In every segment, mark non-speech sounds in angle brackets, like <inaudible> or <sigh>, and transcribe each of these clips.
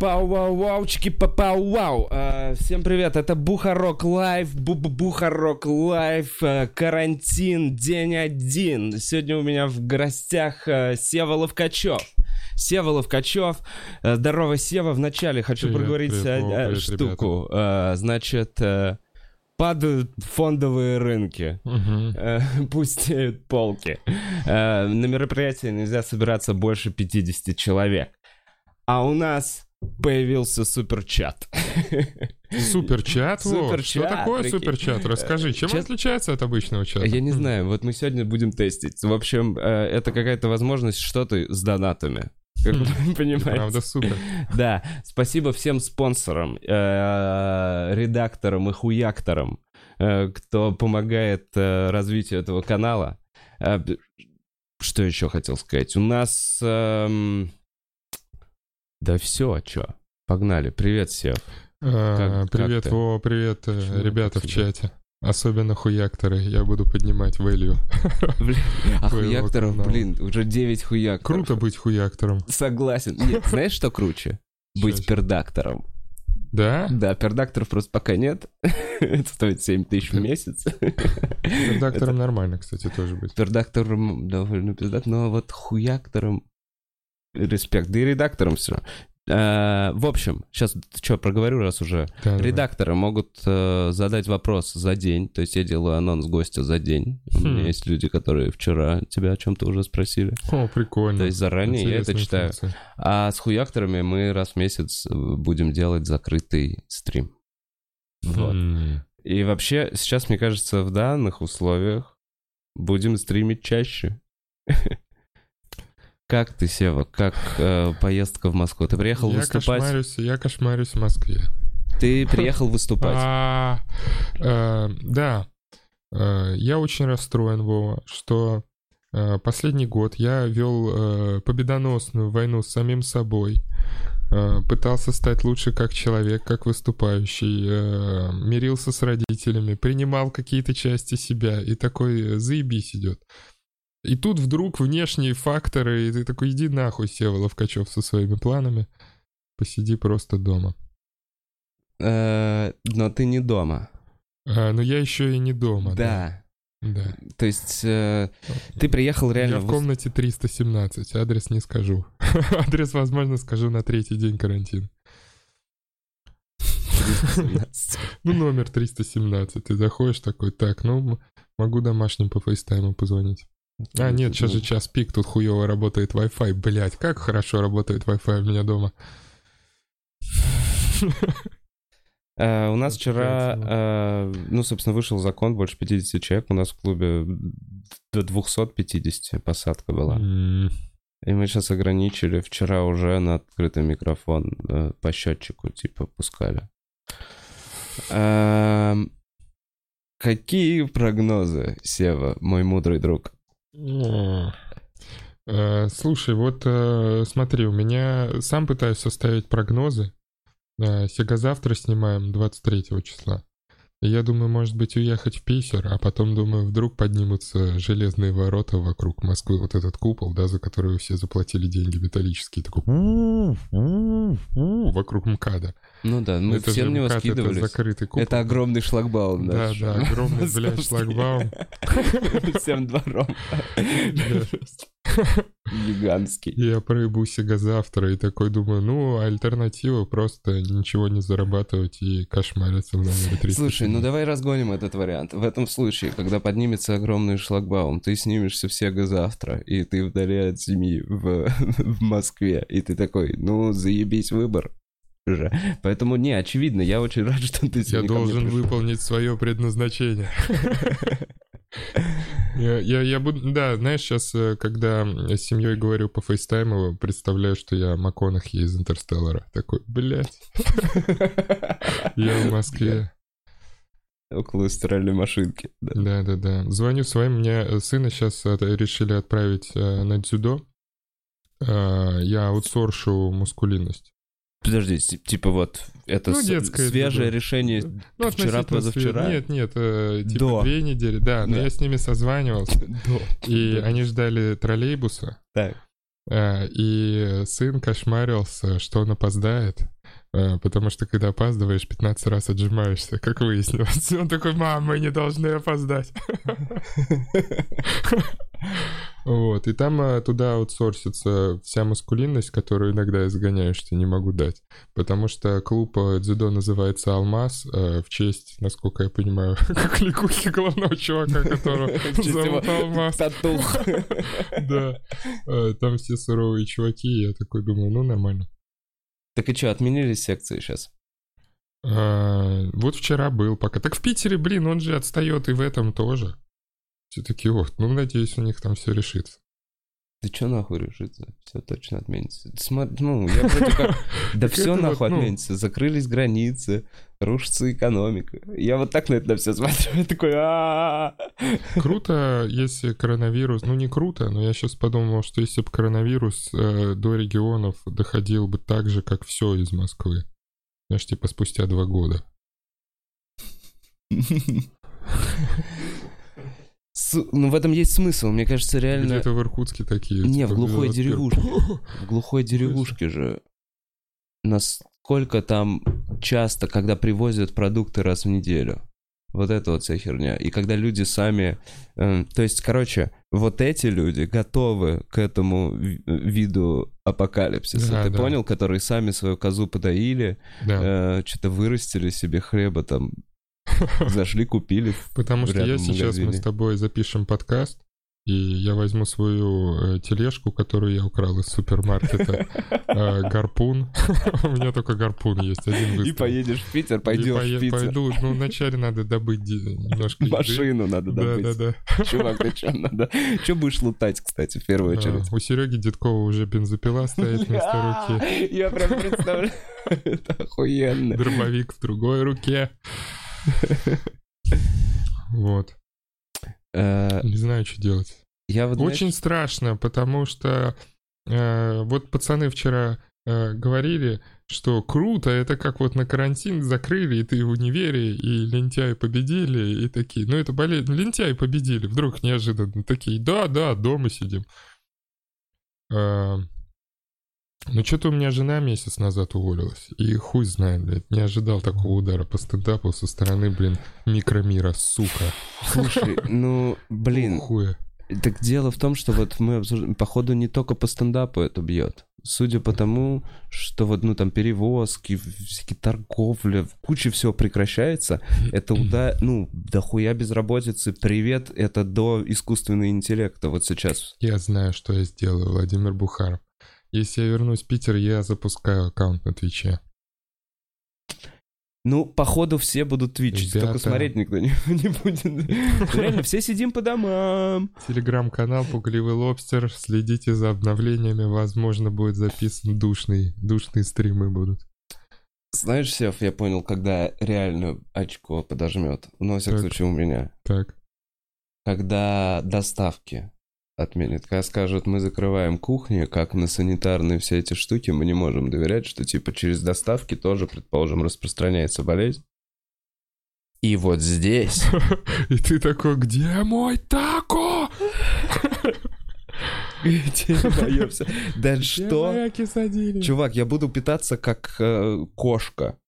чики-пау, вау, вау, чики-пау, вау. А, Всем привет, это Бухарог Лайв, Бухарог Лайв, а, карантин, день один. Сегодня у меня в гостях а, Сева Ловкачев. Сева Ловкачев. А, Здорово, Сева. Вначале хочу Привет, проговорить привет, а, привет, штуку. А, Значит, падают фондовые рынки. Э, <laughs> пустеют полки. Э, На мероприятие нельзя собираться больше 50 человек. А у нас появился суперчат. Суперчат, Что такое прикинь. суперчат? Расскажи, чем Чат- отличается от обычного чата? Я не знаю, вот мы сегодня будем тестить. В общем, э, это какая-то возможность что-то с донатами. Как вы <laughs> понимаете. Правда, супер. Да, спасибо всем спонсорам, э, редакторам и хуякторам, э, кто помогает развитию этого канала. Что еще хотел сказать? У нас... эм, Да все, чё? Погнали. Привет, Сев. А, Как- как Привет, ты? Вова, привет, э, Почему ребята в чате. Особенно хуякторы, я буду поднимать value. <laughs> Блин, а хуякторов, блин, уже 9 хуякторов. Круто быть хуяктором. Согласен. Нет, <laughs> знаешь, что круче? Быть пердактором. Да? Да, пердакторов просто пока нет. <laughs> Это стоит 7 тысяч в месяц. Редактором нормально, кстати, тоже быть. Редактором довольно пиздат, но вот хуяктором респект. Да и редактором все. в общем, сейчас что, проговорю, раз уже. Да. Редакторы могут э, задать вопрос за день, то есть я делаю анонс гостя за день. У меня Хм. есть люди, которые вчера тебя о чем-то уже спросили. О, прикольно. То есть заранее я это Интересная читаю. функция. А с хуякторами мы раз в месяц э, будем делать закрытый стрим. Вот. М. И вообще, сейчас, мне кажется, в данных условиях будем стримить чаще. <laughs> Как ты, Сева? Как э, поездка в Москву? Ты приехал Я выступать? кошмарюсь, я кошмарюсь в Москве. Ты приехал выступать. А, э, да, Э, я очень расстроен, Вова, что э, последний год я вел э, победоносную войну с самим собой, э, пытался стать лучше как человек, как выступающий, э, мирился с родителями, принимал какие-то части себя и такой э, заебись идет. И тут вдруг внешние факторы, и ты такой, иди нахуй, Сева Ловкачев со своими планами, посиди просто дома. Э, но ты не дома. А, но я еще и не дома. Да. Да. То есть э, ты приехал реально Я в комнате 317, адрес не скажу. <laughs> Адрес, возможно, скажу на третий день карантина. 317. <laughs> Ну, номер 317. Ты заходишь такой, так, ну, могу домашним по фейстайму позвонить. А, нет, сейчас же час пик, тут хуево работает Wi-Fi. Блять, как хорошо работает Wi-Fi у меня дома. Э, У нас Это вчера, э, ну, собственно, вышел закон, больше 50 человек. У нас в клубе до 250 посадка была. И мы сейчас ограничили. Вчера уже на открытый микрофон э, по счетчику, типа, пускали. Эм, Какие прогнозы, Сева, мой мудрый друг? Э, Слушай, вот э, смотри, у меня сам пытаюсь составить прогнозы. Э, Сегодня-завтра снимаем 23 числа. Я думаю, может быть, уехать в Питер, а потом, думаю, вдруг поднимутся железные ворота вокруг Москвы, вот этот купол, да, за который все заплатили деньги металлические, такой вокруг МКАДа. Ну да, мы Это все на него МКАД, это скидывались. закрытый купол. Это огромный шлагбаум, Да, да. да, огромный, <laughs> блядь, шлагбаум. <laughs> Всем двором. Гигантский. Я проебу себя завтра и такой думаю, ну, альтернатива просто ничего не зарабатывать и кошмариться в номере 300. Слушай, ну давай разгоним этот вариант. В этом случае, когда поднимется огромный шлагбаум, ты снимешься в Сега завтра, и ты вдали от семьи в, <laughs> в Москве, и ты такой, ну, заебись выбор уже. Поэтому, не, очевидно, я очень рад, что ты Я сегодня мне должен выполнить свое предназначение. <laughs> Я, я, я буду, да, знаешь, сейчас, когда с семьей говорю по фейстайму, представляю, что я МакКонахи из Интерстеллара. Такой, блядь, <laughs> я в Москве. Около стиральной машинки. да. Да-да-да. Звоню своим, мне сына сейчас решили отправить э, на дзюдо. Э, Я аутсоршу мускулинность. Подожди, типа вот, это Ну, детское свежее дзюдо. решение Ну, вчера, позавчера? Нет, нет, э, типа До. две недели, да, но Да. я с ними созванивался, <laughs> Да. и Да. они ждали троллейбуса, Так. Э, И сын кошмарился, что он опоздает. Э, Потому что когда опаздываешь, 15 раз отжимаешься, как выяснилось. Он такой, мам, мы не должны опоздать. Вот, и там э, туда аутсорсится вся маскулинность, которую иногда изгоняешь, что не могу дать. Потому что клуб э, дзюдо называется «Алмаз» в честь, насколько я понимаю, <laughs> кликухи главного чувака, которого <laughs> зовут Алмаз. <laughs> Да, там все суровые чуваки, я такой думаю, ну нормально. Так и что, отменили секции сейчас? А, Вот вчера был пока. Так в Питере, блин, он же отстает и в этом тоже. Все-таки вот, ну, надеюсь, у них там все решится. Ты чё нахуй решится? Все точно отменится. Смо- Ну, я вроде как... <laughs> Да все нахуй ну. отменится. Закрылись границы, рушится экономика. Я вот так на это все смотрю. Я такой, Круто, если коронавирус... Ну, не круто, но я сейчас подумал, что если бы коронавирус э, до регионов доходил бы так же, как все из Москвы. Знаешь, типа спустя два года. <laughs> С- Ну, в этом есть смысл. Мне кажется, реально... Где-то в Иркутске такие. Не, типа, в глухой 21. деревушке. <laughs> В глухой деревушке же. Насколько там часто, когда привозят продукты раз в неделю. Вот это вот вся херня. И когда люди сами... э, то есть, короче, вот эти люди готовы к этому ви- виду апокалипсиса. Да, Ты да. понял? Которые сами свою козу подоили, Да. что-то вырастили себе хлеба там, <laughs> зашли, купили. Потому что я сейчас мы с тобой запишем подкаст, и я возьму свою э, тележку, которую я украл из супермаркета, э, <laughs> гарпун. <laughs> У меня только гарпун есть, один И поедешь в Питер, пойдешь пое- в Питер. Пойду, ну вначале надо добыть немножко еды. Машину надо добыть. да, да. Чувак, ты что надо? Что будешь лутать, кстати, в первую очередь? А, У Сереги Дедкова уже бензопила стоит вместо руки, Я прям представляю. Это охуенно. дробовик в другой руке. Вот. Э, Не знаю, что делать. Я вот, знаешь, Очень страшно, потому что э, вот пацаны вчера э, говорили, что круто, это как вот на карантин закрыли, и ты в универе, и лентяи победили, и такие, ну это болезнь, лентяи победили, вдруг неожиданно такие, да, да, дома сидим. Э, ну что-то у меня жена месяц назад уволилась, и хуй знает, блядь, не ожидал такого удара по стендапу со стороны, блин, микромира, сука. слушай, ну, блин, Хуя. так дело в том, что вот мы обсуждаем, походу, не только по стендапу это бьет. Судя по тому, что вот, ну, там, перевозки, всякие торговля, куча всего прекращается, это удар, ну, дохуя безработицы, привет, это до искусственного интеллекта вот сейчас. Я знаю, что я сделаю, Владимир Бухаров. Если я вернусь в Питер, я запускаю аккаунт на Твиче. Ну, походу, все будут твичить, Ребята. только смотреть никто не, <laughs> не будет. Реально, все сидим по домам. Телеграм-канал Пугливый Лобстер. Следите за обновлениями. Возможно, будет записан душный, душные стримы будут. Знаешь, Сев, я понял, когда реально очко подожмет. Ну, во всяком случае, у меня. Так. Когда доставки отменят. Когда скажут, мы закрываем кухни, как на санитарные все эти штуки, мы не можем доверять, что типа через доставки тоже, предположим, распространяется болезнь. И вот здесь... <laughs> И ты такой, где мой тако? <laughs> Да что? Чувак, я буду питаться как э, кошка.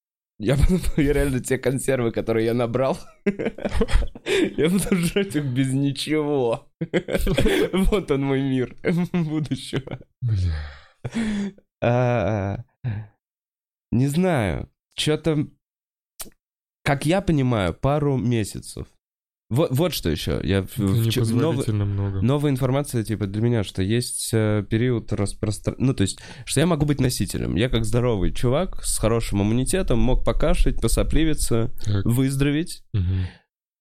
Я <laughs> я реально те консервы, которые я набрал, <laughs> я буду жрать их без ничего. <laughs> Вот он мой мир будущего. А, Не знаю, что-то, как я понимаю, пару месяцев. Вот, вот что еще. Я в- новый- много. Новая информация, типа, для меня, что есть э, период распространения... Ну, то есть, что я могу быть носителем. Я как здоровый чувак с хорошим иммунитетом мог покашлять, посопливиться, Так. выздороветь Мгм.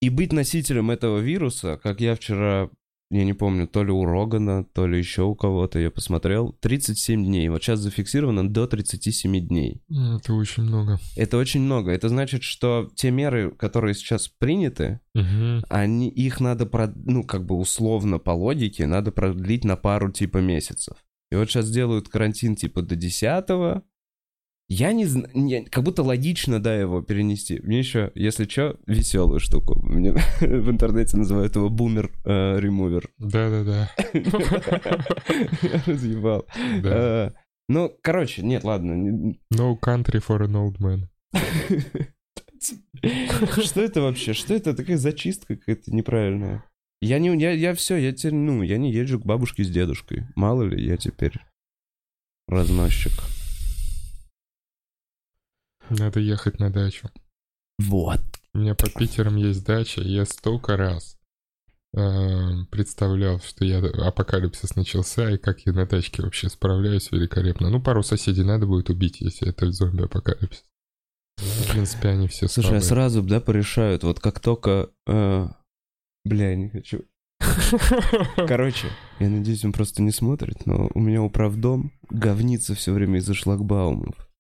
и быть носителем этого вируса, как я вчера, я не помню, то ли у Рогана, то ли еще у кого-то, я посмотрел, 37 дней. Вот сейчас зафиксировано до 37 дней. Это очень много. Это очень много. Это значит, что те меры, которые сейчас приняты, Мгм. они, их надо, прод- ну, как бы условно по логике, надо продлить на пару типа месяцев. И вот сейчас делают карантин типа до 10 Я не знаю, как будто логично, да, его перенести. Мне еще, если что, веселую штуку. Мне <laughs> в интернете называют его бумер-ремувер. Да-да-да. Я <laughs> разъебал. Да. Э, Ну, короче, нет, ладно. No country for an old man. <laughs> Что это вообще? Что это? Такая зачистка какая-то неправильная. Я не, я, я все, я теперь, ну, я не езжу к бабушке с дедушкой. Мало ли, я теперь разносчик. Надо ехать на дачу. Вот. У меня под Питером есть дача, я столько раз э, представлял, что я апокалипсис начался, и как я на тачке вообще справляюсь великолепно. Ну, пару соседей надо будет убить, если это зомби-апокалипсис. В принципе, они все Слушай, а сразу, да, порешают, вот как только... э, Бля, я не хочу. <laughs> Короче, я надеюсь, он просто не смотрит, но у меня управдом говнится все время из-за шлагбаумов.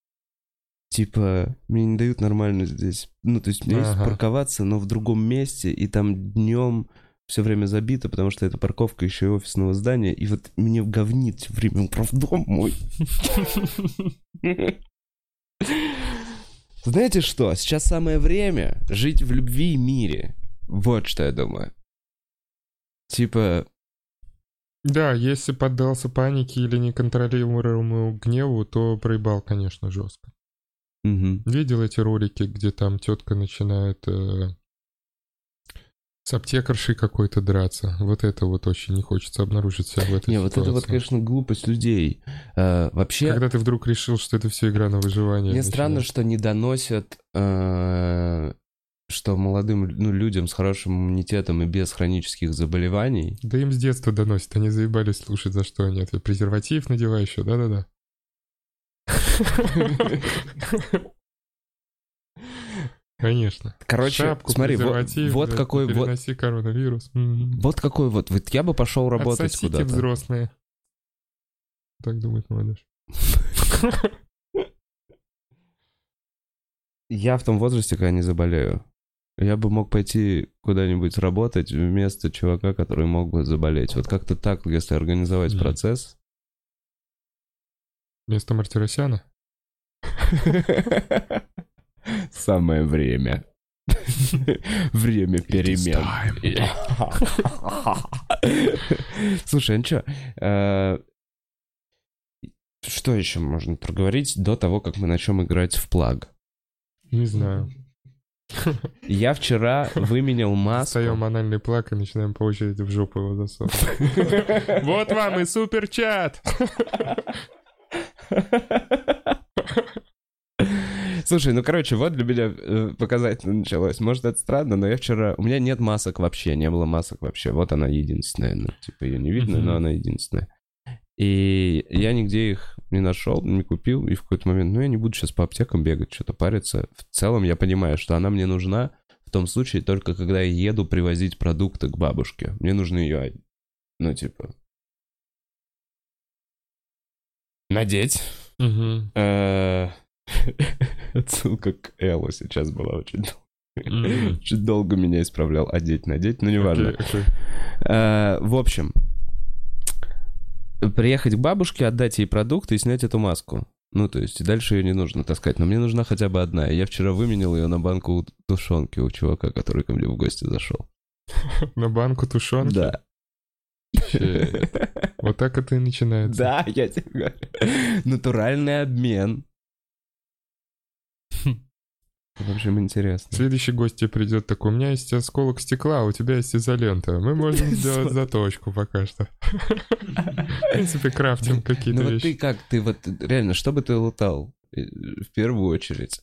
Типа, мне не дают нормально здесь. Ну, то есть, у меня есть Ага. парковаться, но в другом месте, и там днем все время забито, потому что это парковка еще и офисного здания, и вот мне говнит время управдом мой. Знаете что? Сейчас самое время жить в любви и мире. Вот что я думаю. Типа, Да, если поддался панике или неконтролируемому гневу, то проебал, конечно, жестко. Мгм. Видел эти ролики, где там тетка начинает э, с аптекаршей какой-то драться? Вот это вот очень не хочется обнаружить себя в этой Не, вот это вот, ситуации. конечно, глупость людей. Э, вообще, Когда ты вдруг решил, что это все игра на выживание. мне странно, начинается. что не доносят, э, что молодым ну, людям с хорошим иммунитетом и без хронических заболеваний. Да им с детства доносят, они заебались слушать, за что они ответ. Презерватив надевай еще, да-да-да. Конечно. Короче, Шапку, смотри, вот, вот какой вот, переноси коронавирус. М. вот какой вот, вот я бы пошел работать Отсосите куда-то. взрослые. Так думает молодежь. Я в том возрасте, когда не заболею. Я бы мог пойти куда-нибудь работать вместо чувака, который мог бы заболеть. Вот как-то так, если организовать процесс. Вместо Мартиросяна? Самое время. Время перемен. Слушай, ну что, что еще можно проговорить до того, как мы начнем играть в плагг? Не знаю. Я вчера выменял маску. Достаем анальный плак и начинаем по очереди в жопу его засовывать. <laughs> Вот вам и суперчат! <laughs> Слушай, ну короче, вот для меня э, показательно началось. Может, это странно, но я вчера... У меня нет масок вообще, не было масок вообще. Вот она единственная. Ну, типа, ее не видно, но она единственная. И я нигде их не нашел, не купил, и в какой-то момент, ну, я не буду сейчас по аптекам бегать, что-то париться. В целом я понимаю, что она мне нужна в том случае только когда я еду привозить продукты к бабушке. Мне нужны ее, ну, типа... Надеть. Э, <laughs> Отсылка к Эллу сейчас была очень долго. Очень долго меня исправлял одеть, надеть, но неважно. Окей, окей. Э, В общем, приехать к бабушке, отдать ей продукты и снять эту маску. Ну, то есть, дальше ее не нужно таскать. Но мне нужна хотя бы одна. И Я вчера выменил ее на банку тушенки у чувака, который ко мне в гости зашел. <laughs> На банку тушенки? Да. <laughs> Вот так это и начинается. Да, я тебе говорю. Натуральный обмен. В общем, интересно. Следующий гость тебе придет такой, у меня есть осколок стекла, а у тебя есть изолента. Мы можем <laughs> сделать заточку пока что. <laughs> В принципе, крафтим какие-то Ну вот ты вещи. как, ты вот реально, что бы ты лутал? Э, В первую очередь.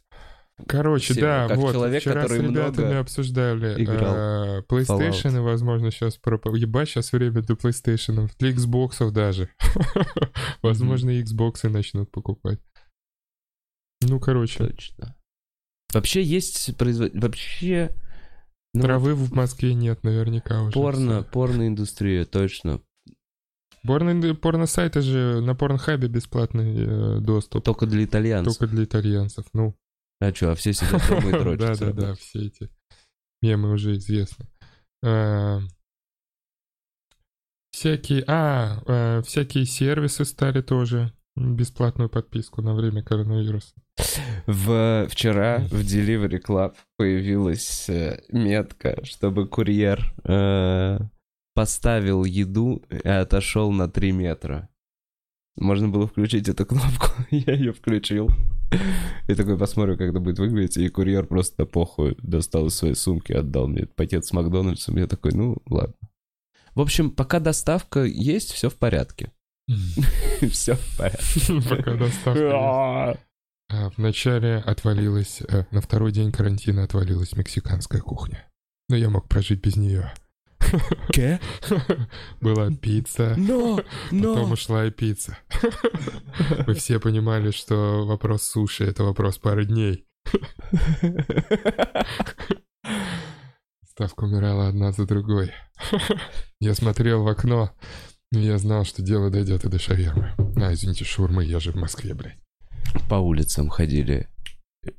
Короче, Все, да, как вот, человек, вчера с который ребятами много обсуждали играл э, PlayStation, и, возможно, сейчас про... Ебать, сейчас время для PlayStation, для Xbox даже. <laughs> Возможно, и Xbox начнут покупать. Ну, короче, Точно. Вообще есть производ... Вообще... ну, травы в Москве нет наверняка уже. Порно, порно-индустрия, точно. Порно, порно-сайты же на Порнхабе бесплатный э, доступ. Только для итальянцев. Только для итальянцев. Ну, А что, а все сидят дома и да, <laughs> дрочатся? да, да, все эти мемы уже известны. А, Всякие, а, э, всякие сервисы стали тоже бесплатную подписку на время коронавируса. В, вчера в Delivery Club появилась э, метка, чтобы курьер э, поставил еду и отошел на 3 метра. Можно было включить эту кнопку, <laughs> я ее включил. И такой посмотрю, как это будет выглядеть, и курьер просто похуй достал из своей сумки, отдал мне пакет с Макдональдсом. Я такой, ну, ладно. В общем, пока доставка есть, все в порядке. <laughs> Все в порядке. Пока доставка есть. А, Вначале отвалилась, э, на второй день карантина отвалилась мексиканская кухня. Но я мог прожить без нее. <laughs> Ке? Была пицца, Но, потом но. ушла и пицца. <laughs> Мы все понимали, что вопрос суши — это вопрос пары дней. Ставка умирала одна за другой. Я смотрел в окно, и я знал, что дело дойдет и до шавермы. А, извините, шаурмы, я же в Москве, блядь. По улицам ходили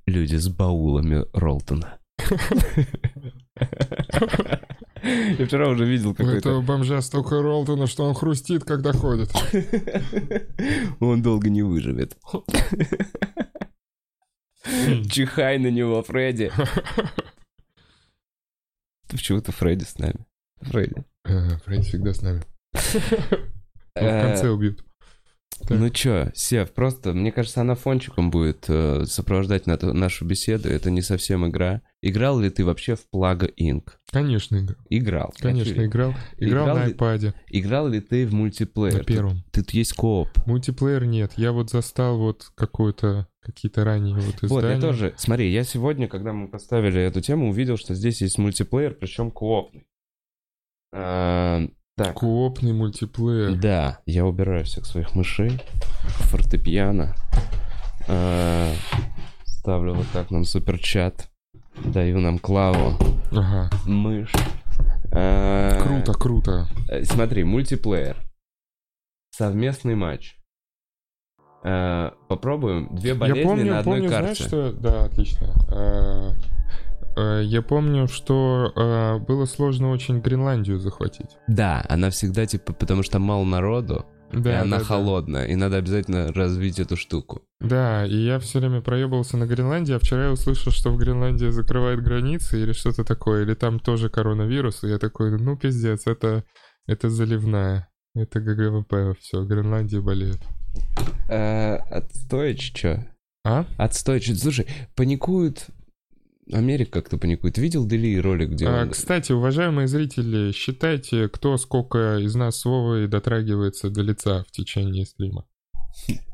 люди с баулами Ролтона. <laughs> Я вчера уже видел У этого какой-то... бомжа столько Ролтона, что он хрустит, когда ходит. <laughs> Он долго не выживет. Чихай на него, Фредди. <laughs> Почему-то Фредди с нами. Фредди. Фредди всегда с нами. <laughs> В конце Э, убьют. Так. Ну чё, Сев, просто, мне кажется, она фончиком будет э, сопровождать на- нашу беседу. Это не совсем игра. Играл ли ты вообще в Plaga Inc? Конечно, играл. Играл. Конечно, играл. Играл Играл на ли- iPad, Играл ли ты в мультиплеер? на первом. Тут, тут есть кооп. Мультиплеер нет. Я вот застал вот какую-то, какие-то ранние вот издания. Вот, я тоже. Смотри, я сегодня, когда мы поставили эту тему, увидел, что здесь есть мультиплеер, причем коопный. Так. Коопный мультиплеер. Да, я убираю всех своих мышей, фортепиано. А, ставлю вот так нам суперчат. Даю нам клаву, Ага. мышь. А, Круто, круто. э, Смотри, мультиплеер. Совместный матч. А, попробуем. Две болезни Я помню, на одной помню, карте. знаешь, что... Да, отлично. А, Я помню, что а, было сложно очень Гренландию захватить. Да, она всегда типа, потому что мало народу, и Да, она да, да. холодная, и надо обязательно развить эту штуку. Да, и я все время проебывался на Гренландии, а вчера я услышал, что в Гренландии закрывают границы или что-то такое, или там тоже коронавирус, и я такой, ну пиздец, это, это заливная, это GG WP, все, Гренландия болеет. Э, Отстоич, чё? А? Отстоич. Слушай, паникуют... Америка как-то паникует. Видели ролик, где А, он... кстати, уважаемые зрители, считайте, кто сколько из нас с Вовой дотрагивается до лица в течение стрима.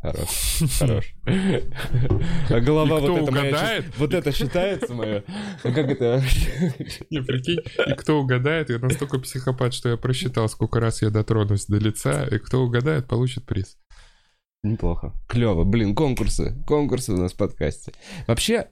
Хорош, <laughs> хорош. А голова вот это угадает? Вот это считается мое? А как это? <laughs> Не, прикинь, и кто угадает, я настолько психопат, что я просчитал, сколько раз я дотронусь до лица, и кто угадает, получит приз. Неплохо. Клево. Блин, конкурсы. Конкурсы у нас в подкасте. Вообще,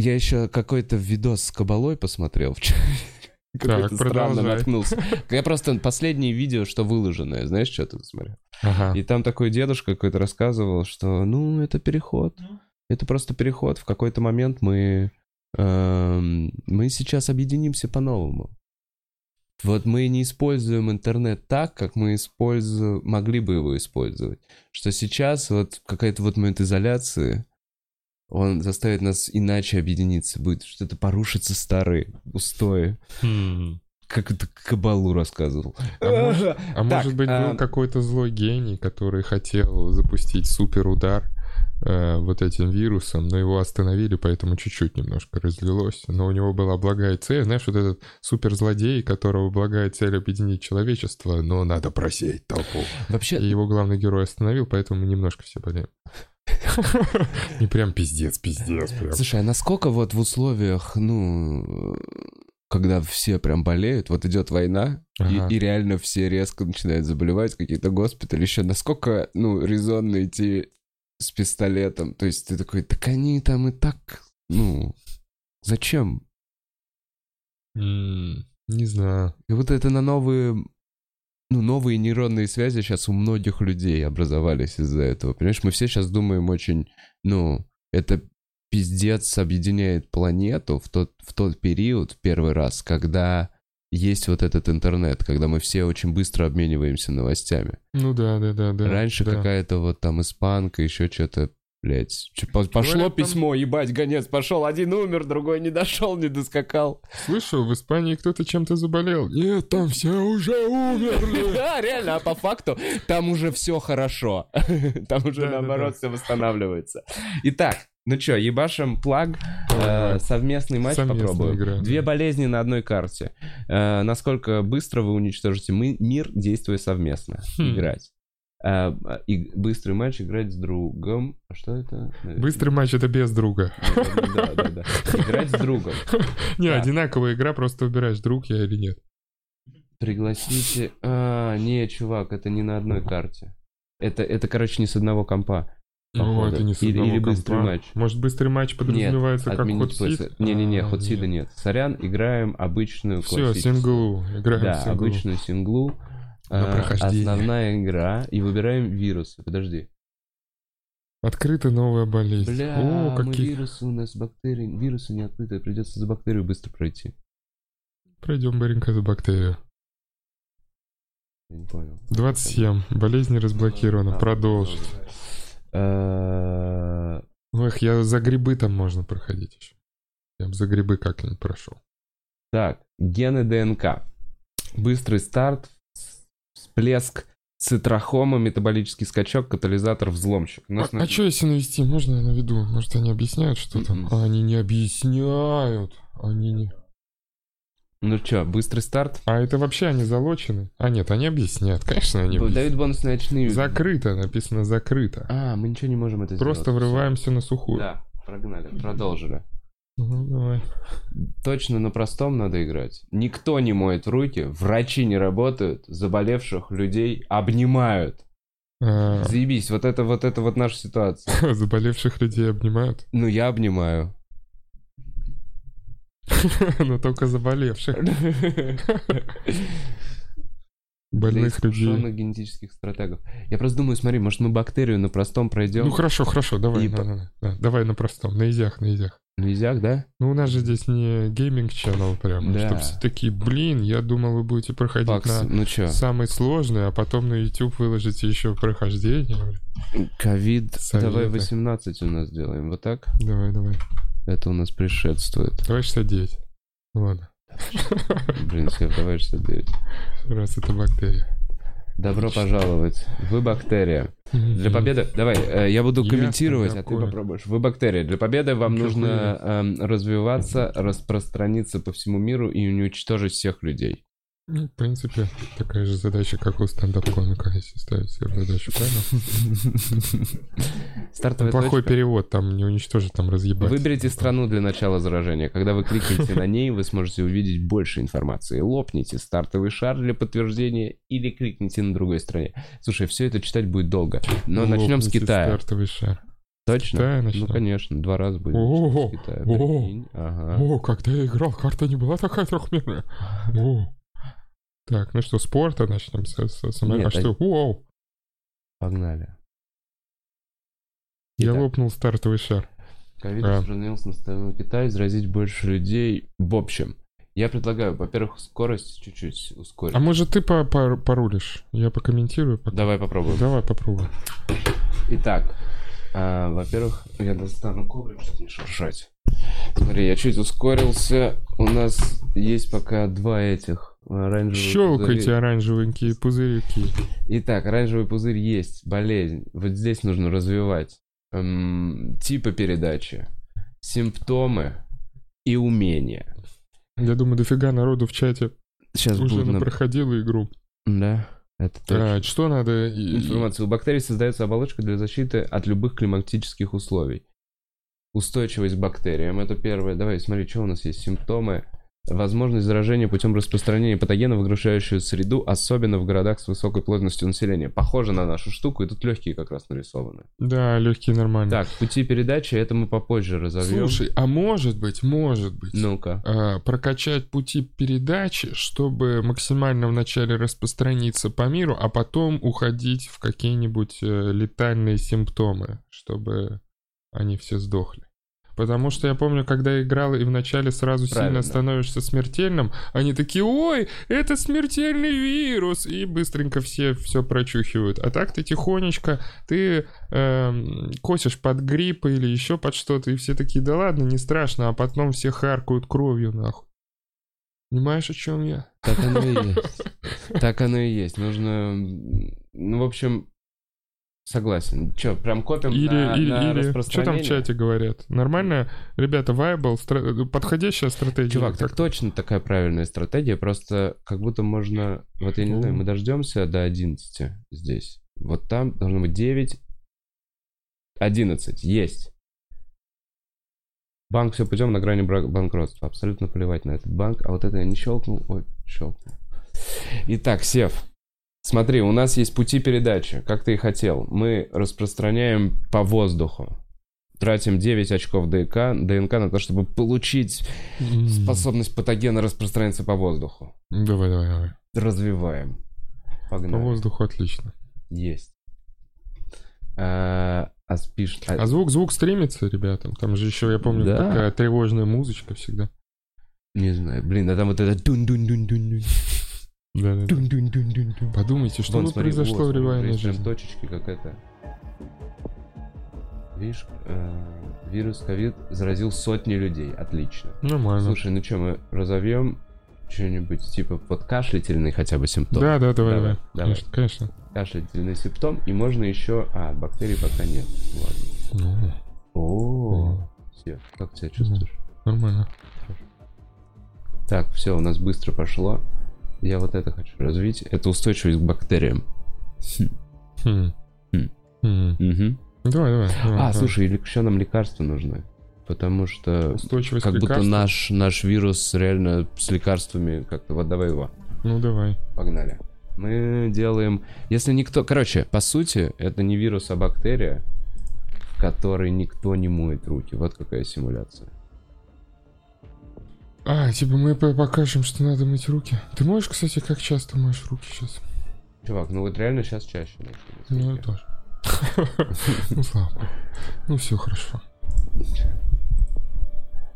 я еще какой-то видос с кабалой посмотрел вчера. <laughs> Какой-то странно наткнулся. <laughs> Я просто последнее видео, что выложенное, знаешь, что тут смотрел? Ага. И там такой дедушка какой-то рассказывал, что, ну, это переход. Это просто переход. В какой-то момент мы... эм, мы сейчас объединимся по-новому. Вот мы не используем интернет так, как мы используем, могли бы его использовать. Что сейчас вот какая-то вот момент изоляции, он заставит нас иначе объединиться. Будет что-то порушится старые устои. Хм. Как это Кабалу рассказывал. А может- А Так, может быть, а- был какой-то злой гений, который хотел запустить суперудар э, вот этим вирусом, но его остановили, поэтому чуть-чуть немножко разлилось. Но у него была благая цель. Знаешь, вот этот суперзлодей, которого благая цель объединить человечество, но надо просеять толпу. И Вообще, его главный герой остановил, поэтому мы немножко все болеем. Не прям пиздец, пиздец. Прям. Слушай, а насколько вот в условиях, ну, когда все прям болеют, вот идет война, и- Ага. и, реально все резко начинают заболевать, какие-то госпитали еще, насколько, ну, резонно идти с пистолетом? То есть ты такой, так они там и так, ну, зачем? Не знаю. И вот это на новые, ну, новые нейронные связи сейчас у многих людей образовались из-за этого. Понимаешь, мы все сейчас думаем очень, ну, это пиздец объединяет планету в тот, в тот период, в первый раз, когда есть вот этот интернет, когда мы все очень быстро обмениваемся новостями. Ну да, да, да, да. Раньше да. какая-то вот там испанка, еще что-то, по- Пошло Говорят, там- письмо, ебать, гонец пошел, один умер, другой не дошел, не доскакал. Слышал, в Испании кто-то чем-то заболел. Нет, там все уже умерли. <laughs> Да, реально, а по факту там уже все хорошо. <laughs> Там уже наоборот все восстанавливается. Итак, ну чё, ебашим плаг, э, совместный матч Совместная попробуем. игра, Две болезни на одной карте. Э, насколько быстро вы уничтожите мы, мир, действуя совместно. Хм. Играть. Э, и быстрый матч играть с другом. А что это? Быстрый матч это без друга. Да, да, да. Играть с другом. Не, Да. одинаковая игра, просто выбираешь, друг я или нет. Пригласите... А, не, чувак, это не на одной карте. Это, это, короче, не с одного компа. Ну, это не с Или- одного или быстрый компа. матч. Может, быстрый матч подразумевается как отменить ход PS. Не-не-не, ход сида нет. Сорян, играем обычную Все, синглу. Играем Да, синглу. обычную синглу. На А, прохождение. Основная игра. И выбираем вирусы. Подожди. Открыта новая болезнь. Бля, О, мы какие... вирусы у нас бактерии. Вирусы не открыты. Придется за бактерию быстро пройти. Пройдем быренько за бактерию. Я не понял. 27. Болезнь разблокирована. А, Продолжить. Э, Эх, я за грибы там можно проходить еще. Я бы за грибы как-нибудь прошел. Так, гены ДНК. Быстрый старт, всплеск цитрохома, метаболический скачок, катализатор, взломщик. А, нас на- что если навести? Можно я наведу? Может, они объясняют что-то? А, Они не объясняют. Они не... Ну чё, быстрый старт? А это вообще они залочены? А нет, они объясняют. Конечно, они Дают объясняют. бонусные очные. Закрыто, написано закрыто. А, мы ничего не можем это Просто сделать. врываемся на сухую. Да, прогнали, продолжили. Ну, давай. Точно на простом надо играть. Никто не моет руки, врачи не работают, заболевших людей обнимают. А, Заебись, вот это вот это вот наша ситуация. <laughs> Заболевших людей обнимают. Ну, я обнимаю. <laughs> Но только заболевших. <laughs> Больных людей. генетических стратегов. Я просто думаю, смотри, может мы бактерию на простом пройдем? Ну хорошо, хорошо, давай, И на- давай на простом, на изях, на изях. Нельзя, да? Ну у нас же здесь не гейминг channel прям, Да. чтобы все такие, блин, я думал, вы будете проходить Пакс, на ну чё, самый сложный, а потом на YouTube выложите еще прохождение. ковид, давай 18 у нас сделаем, вот так? Давай, давай. Это у нас предшествует. Давай 69. Ну ладно, Блин, Сев, давай 69. раз это бактерия. Добро пожаловать. Вы бактерия. Для победы... Давай, э, я буду комментировать, а ты попробуешь. Вы бактерия. Для победы вам нужно эм, развиваться, распространиться по всему миру и уничтожить всех людей. Ну, в принципе, такая же задача, как у стендап-комика, если ставить себе задачу, правильно? <laughs> Стартовая Плохой точка. перевод, там не уничтожить, там разъебать. Выберите страну для начала заражения. Когда вы кликните на ней, вы сможете увидеть больше информации. Лопните стартовый шар для подтверждения или кликните на другой стране. Слушай, все это читать будет долго. Но начнем с Лопните Китая. Стартовый шар. Точно? Китая Ну, конечно, два раза будет. О, о, Прикинь. Ага. О, когда я играл, карта не была такая трехмерная. О. Так, ну что, спорта начнем с, с, с- Нет, А что? Вау! Погнали. Я Итак. лопнул стартовый шар. Ковид А. распространился на сторону Китая, заразить больше людей. В общем, я предлагаю, во-первых, скорость чуть-чуть ускорить. А может ты по по- порулишь? Я покомментирую. пока. Давай попробуем. Давай попробуем. Итак, а, во-первых, я достану коврик, чтобы не шуршать. Смотри, я чуть ускорился. У нас есть пока два этих оранжевых Щелкайте пузыря. оранжевенькие пузырики. Итак, оранжевый пузырь есть, болезнь. Вот здесь нужно развивать эм, типы передачи, симптомы и умения. Я думаю, дофига народу в чате Сейчас уже будет на- проходила игру. Да, это точно. А, что надо? Информация. У бактерий создается оболочка для защиты от любых климатических условий. Устойчивость к бактериям. Это первое. Давай, смотри, что у нас есть. Симптомы. Возможность заражения путем распространения патогена в окружающую среду, особенно в городах с высокой плотностью населения. Похоже на нашу штуку, и тут легкие как раз нарисованы. Да, легкие нормально. Так, пути передачи, это мы попозже разовьем. Слушай, а может быть, может быть, Ну-ка. а, прокачать пути передачи, чтобы максимально вначале распространиться по миру, а потом уходить в какие-нибудь э, летальные симптомы, чтобы они все сдохли. Потому что я помню, когда играл и вначале сразу Правильно. сильно становишься смертельным, они такие, ой, это смертельный вирус, и быстренько все все прочухивают. А так ты тихонечко, ты эм, косишь под грипп или еще под что-то, и все такие, да ладно, не страшно, а потом все харкают кровью, нахуй. Понимаешь, о чем я? Так оно и <laughs> есть. Так оно и есть. Нужно... Ну, в общем, согласен. Че, прям копим Или, на, или, на или, что там в чате говорят? Нормально, ребята, viable, стра- подходящая стратегия. Чувак, так точно такая правильная стратегия, просто как будто можно... Вот я не знаю, мы дождемся до 11 здесь. Вот там должно быть 9, 11. Есть. Банк все путем на грани банкротства. Абсолютно плевать на этот банк. А вот это я не щелкнул. Ой, щелкнул. Итак, Сев. Смотри, у нас есть пути передачи, как ты и хотел. Мы распространяем по воздуху. Тратим 9 очков ДНК, ДНК на то, чтобы получить М. способность патогена распространяться по воздуху. Давай, давай, давай. Развиваем. По Погнали. воздуху отлично. Есть. А, а спишь... а- А звук, звук стримится, ребята. Там же еще, я помню, Да. такая тревожная музычка всегда. Не знаю, блин, а там вот это дун Да, да, дун дун дун дун дун Подумайте, что Вон, бы смотри, произошло вот, в реальной жизни. точечки, как это. Видишь, э, вирус ковид заразил сотни людей. Отлично. Нормально. Слушай, ну что, мы разовьем что-нибудь типа подкашлительный хотя бы симптом? да, да, давай, Давай, давай. давай. Конечно, конечно. Кашлятельный симптом, и можно еще... А, бактерий пока нет. Ладно. Ну, О, все, как себя чувствуешь? нормально. Так, все, у нас быстро пошло. Я вот это хочу развить. Это устойчивость к бактериям. Хм. Хм. Хм. Давай, давай. давай, А, давай. слушай, или еще нам лекарства нужны. Потому что Устойчивость как будто наш, наш вирус реально с лекарствами как-то... Вот давай его. Ну, давай. Погнали. Мы делаем... Если никто... Короче, по сути, это не вирус, а бактерия, которой никто не моет руки. Вот какая симуляция. А, типа мы по- покажем, что надо мыть руки. Ты можешь, кстати, как часто моешь руки сейчас? Чувак, ну вот реально сейчас чаще. Ну, я тоже. <laughs> Ну, слава богу. Ну, все хорошо.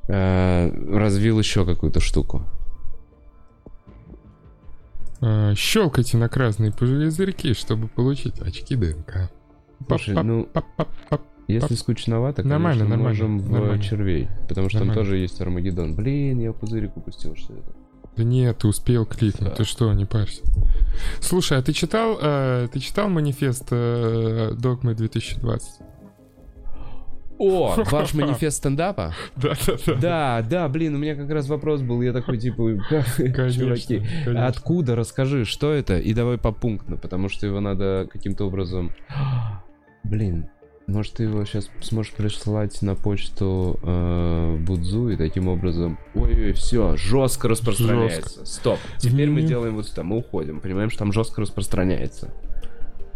Э, Развил еще какую-то штуку. А, Щелкайте на красные пузырьки, чтобы получить очки ДНК. Слушай, ну. Если скучновато, Нормально, конечно, нормально, можем в нормально. червей. Потому что там Нормально. тоже есть Армагеддон. Блин, я пузырик упустил, что это. Да нет, ты успел кликнуть, Да. ты что, не парься. Слушай, а ты читал, э, ты читал манифест э, Догмы 2020? О, <laughs> ваш манифест стендапа? Да, да, да. Да, да, блин, у меня как раз вопрос был. Я такой, типа, <laughs> <laughs> чуваки, откуда, расскажи, что это? И давай попунктно, потому что его надо каким-то образом... <gasps> Блин, может, ты его сейчас сможешь прислать на почту э, Будзу и таким образом... Ой-ой, все, жестко распространяется. Стоп. Теперь мы Мгм. делаем вот это, мы уходим. Понимаем, что там жестко распространяется.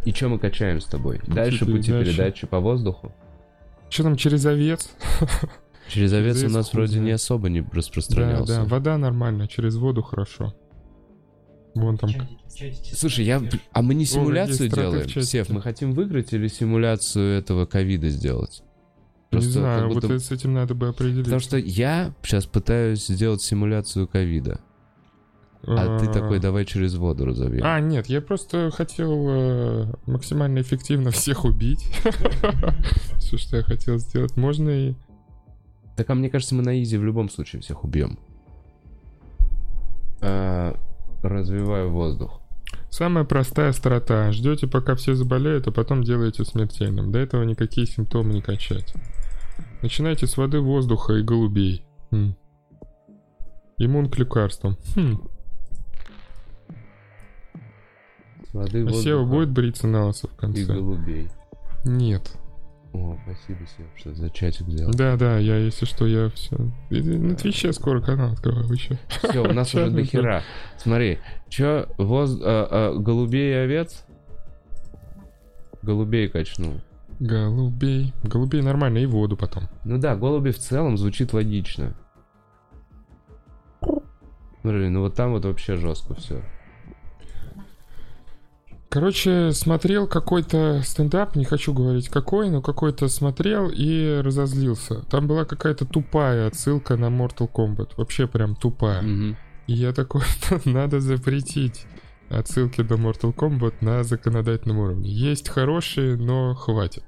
И что мы качаем с тобой? Дальше пути передачи. передачи по воздуху. Что там через овец? Через овец у нас вроде не особо не Да, распространялся. да, вода нормально, через воду хорошо. Вон там. Слушай, я... А мы не симуляцию в делаем? Сев, мы хотим выиграть или симуляцию этого ковида сделать? Не Просто знаю, как вот будто- это с этим надо бы определить. Потому что я сейчас пытаюсь сделать симуляцию ковида. А ты такой, давай через воду разовьем. А, нет, я просто хотел э, максимально эффективно <laughs> всех убить. <laughs> Все, что я хотел сделать. Можно и... Так а мне кажется, мы на изи в любом случае всех убьем. Развиваю воздух. Самая простая страта. Ждете, пока все заболеют, а потом делаете смертельным. До этого никакие симптомы не качать. Начинайте с воды, воздуха и голубей. Хм. Иммун к лекарствам. Хм. С воды, А Сева воздуха будет бриться на лысо в и конце? голубей. Нет. О, спасибо, Сев, что за чатик сделал. Да-да, я, если что, я все. На Твиче скоро канал вы чё? Все, у нас уже до хера. Смотри, чё, воз... а, а, голубей и овец? Голубей качнул. Голубей. Голубей нормально, и воду потом. Ну да, голуби в целом звучит логично. Смотри, ну вот там вот вообще жестко все. Короче, смотрел какой-то стендап, не хочу говорить какой, но какой-то смотрел и разозлился. Там была какая-то тупая отсылка на Mortal Kombat. Вообще прям тупая. Мгм. И я такой, <laughs> надо запретить отсылки до Mortal Kombat на законодательном уровне. Есть хорошие, но хватит.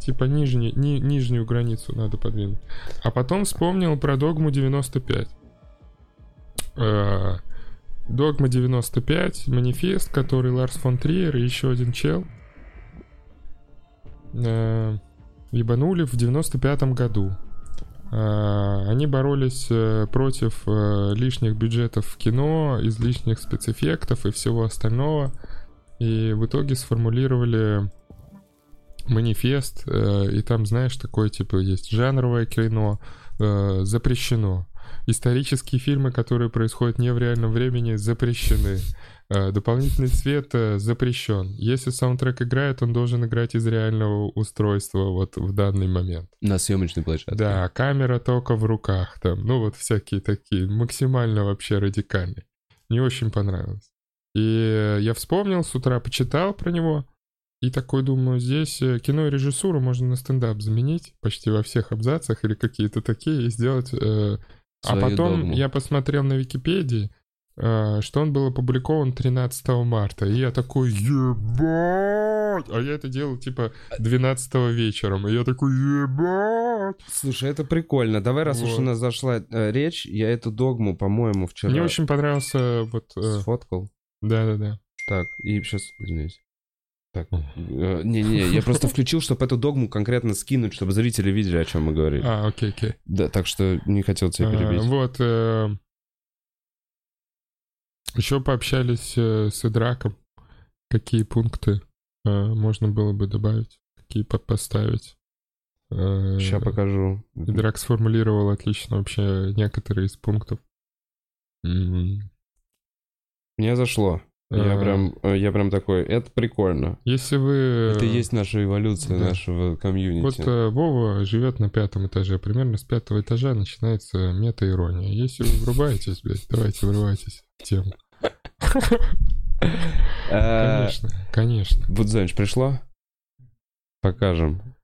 Типа нижний, ни- нижнюю границу надо подвинуть. А потом вспомнил про Догму 95. Э, Догма 95, манифест, который Ларс фон Триер и еще один чел э, ебанули в 95 году. Э, Они боролись э, против э, лишних бюджетов в кино, излишних спецэффектов и всего остального. И в итоге сформулировали манифест, э, и там, знаешь, такое типа есть жанровое кино, э, запрещено. Исторические фильмы, которые происходят не в реальном времени, запрещены. Э, Дополнительный цвет э, запрещен. Если саундтрек играет, он должен играть из реального устройства вот в данный момент. На съемочной площадке. Да, камера только в руках там. Ну вот всякие такие, максимально вообще радикальные. Мне очень понравилось. И я вспомнил, с утра почитал про него. И такой думаю, здесь э, кино и режиссуру можно на стендап заменить почти во всех абзацах или какие-то такие и сделать... э, А потом догму. я посмотрел на Википедии, э, что он был опубликован 13 марта. И я такой, ебать! А я это делал типа 12 вечером. И я такой, ебать! Слушай, это прикольно. Давай, раз уж Вот. у нас зашла э, речь, я эту догму, по-моему, вчера Мне очень понравился вот... э, сфоткал. Да-да-да. Так, и сейчас, извиняюсь. Так, э, не-не, я просто включил, чтобы эту догму конкретно скинуть, чтобы зрители видели, о чем мы говорили. А, окей, окей. Да, так что не хотел тебя А, перебить. Вот. Еще пообщались э, с Идраком. Какие пункты э, можно было бы добавить, какие по- поставить. Э, Сейчас покажу. Идрак сформулировал отлично вообще некоторые из пунктов. Мне зашло. Я А. прям, э, я прям такой, это прикольно. Если вы... Это и есть наша эволюция да. нашего комьюнити. Вот э, Вова живет на пятом этаже. Примерно с пятого этажа начинается мета-ирония. Если вы врубаетесь, блядь, давайте врывайтесь в тему. <laughs> Э, Конечно, конечно. Будзонч, пришло? Покажем.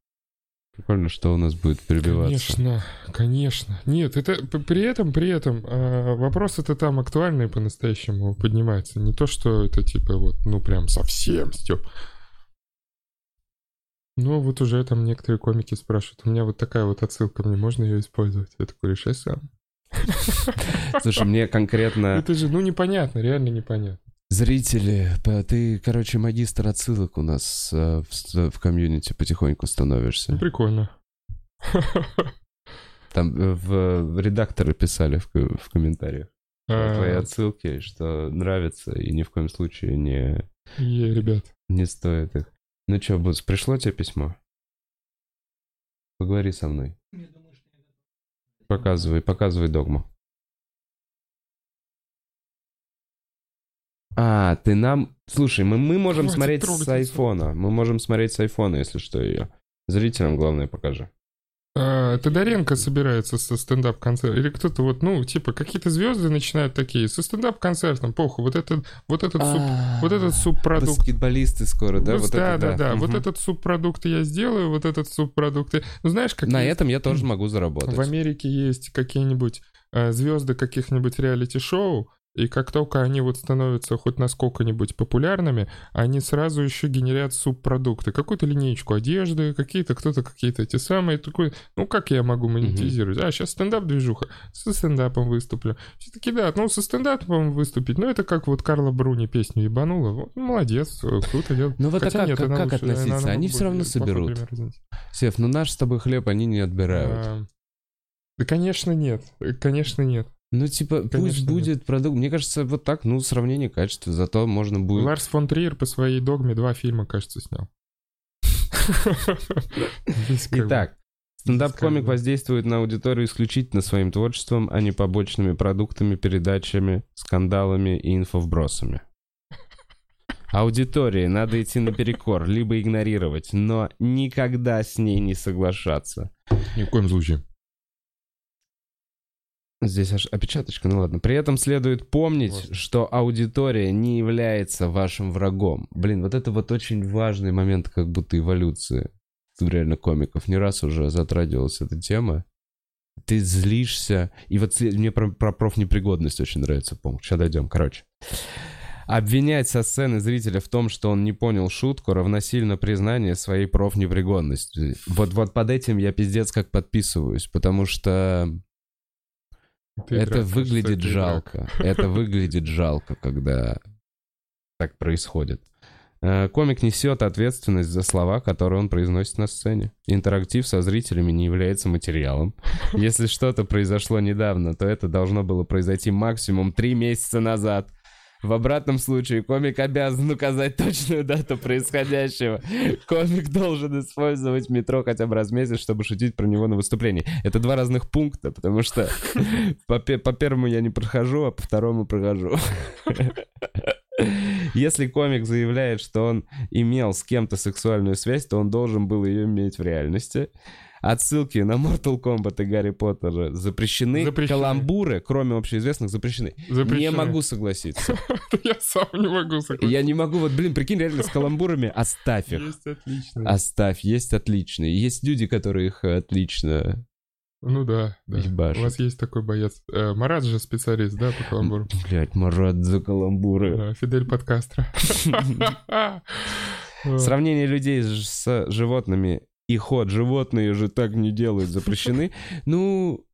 Прикольно, что у нас будет перебиваться. Конечно, конечно. Нет, это при этом, при этом э, вопрос это там актуальный по-настоящему поднимается. Не то, что это типа вот, ну прям совсем стёб. Ну вот уже там некоторые комики спрашивают, у меня вот такая вот отсылка, мне можно ее использовать? Я такой, решай сам. Слушай, мне конкретно... Это же, ну непонятно, реально непонятно. Зрители, ты, короче, магистр отсылок у нас э, в, с- в комьюнити потихоньку Ну, становишься. прикольно. Там э, в, в редакторы писали в, в комментариях А, твои отсылки, что нравится и ни в коем случае не, е, ребят. не стоит их. Ну что, Буц, пришло тебе письмо? Поговори со мной. Показывай, показывай догму. А, ты нам... Слушай, мы, мы можем Хватит смотреть трогать с айфона. Мы можем смотреть с айфона, если что, ее. Зрителям главное покажи. А, Тодоренко собирается со стендап-концертом. Или кто-то вот, ну, типа, какие-то звезды начинают такие, со стендап-концертом, похуй, вот этот, вот этот, суп, вот этот субпродукт. Баскетболисты скоро, да? Вот да, да, да. Вот этот субпродукт я сделаю, вот этот субпродукт. Ну, знаешь, как На этом я тоже <clears throat> могу заработать. в Америке есть какие-нибудь э, звезды каких-нибудь реалити-шоу, и как только они вот становятся хоть на сколько-нибудь популярными, они сразу еще генерят субпродукты. Какую-то линейку одежды, какие-то, кто-то какие-то эти самые. Такой, ну как я могу монетизировать? А, сейчас стендап-движуха. Со стендапом выступлю. Все таки да, ну со стендапом выступить. Ну это как вот Карла Бруни песню ебанула. Вот, ну, молодец, круто делать. Ну вот а Хотя как- нет, как- она как лучше, относиться? она намного Они всё равно соберут. пример. Сев, ну наш с тобой хлеб они не отбирают. А, Да, конечно, нет. Конечно, нет. Ну, типа, пусть Конечно, нет. будет продукт. Мне кажется, вот так, ну, сравнение качества, зато можно будет... Ларс фон Триер по своей догме два фильма, кажется, снял. Итак, стендап-комик воздействует на аудиторию исключительно своим творчеством, а не побочными продуктами, передачами, скандалами и инфовбросами. Аудитории надо идти наперекор, либо игнорировать, но никогда с ней не соглашаться. Ни в коем случае. Здесь аж опечаточка, ну ладно. При этом следует помнить, Можно. что аудитория не является вашим врагом. Блин, вот это вот очень важный момент как будто эволюции реально комиков. Не раз уже затрагивалась эта тема. Ты злишься. И вот мне про, про профнепригодность очень нравится пункт. Сейчас дойдем. Короче. Обвинять со сцены зрителя в том, что он не понял шутку, равносильно признание своей профнепригодности. Вот, вот под этим я пиздец как подписываюсь, потому что Ты это драк, выглядит драк. жалко. Это выглядит жалко, когда так происходит. Э, Комик несет ответственность за слова, которые он произносит на сцене. Интерактив со зрителями не является материалом. Если что-то произошло недавно, то это должно было произойти максимум три месяца назад. В обратном случае комик обязан указать точную дату происходящего. Комик должен использовать метро хотя бы раз в месяц, чтобы шутить про него на выступлении. Это два разных пункта, потому что по, по первому я не прохожу, а по второму прохожу. Если комик заявляет, что он имел с кем-то сексуальную связь, то он должен был ее иметь в реальности. Отсылки на Mortal Kombat и Гарри Поттера запрещены. Запрещены. Каламбуры, кроме общеизвестных, запрещены. Не Запрещены. могу согласиться. <laughs> Я сам не могу согласиться. Я не могу, вот, блин, прикинь, реально с каламбурами оставь их. Есть отлично. Оставь, есть отличные. Есть люди, которые их отлично Ну да, да. ебашат. У вас есть такой боец. Э, Марат же специалист, да, по каламбуру? Блять, Марат за каламбуры. Да, Фидель подкастер. <laughs> <laughs> Сравнение людей с животными и ход животные же так не делают, запрещены. Ну,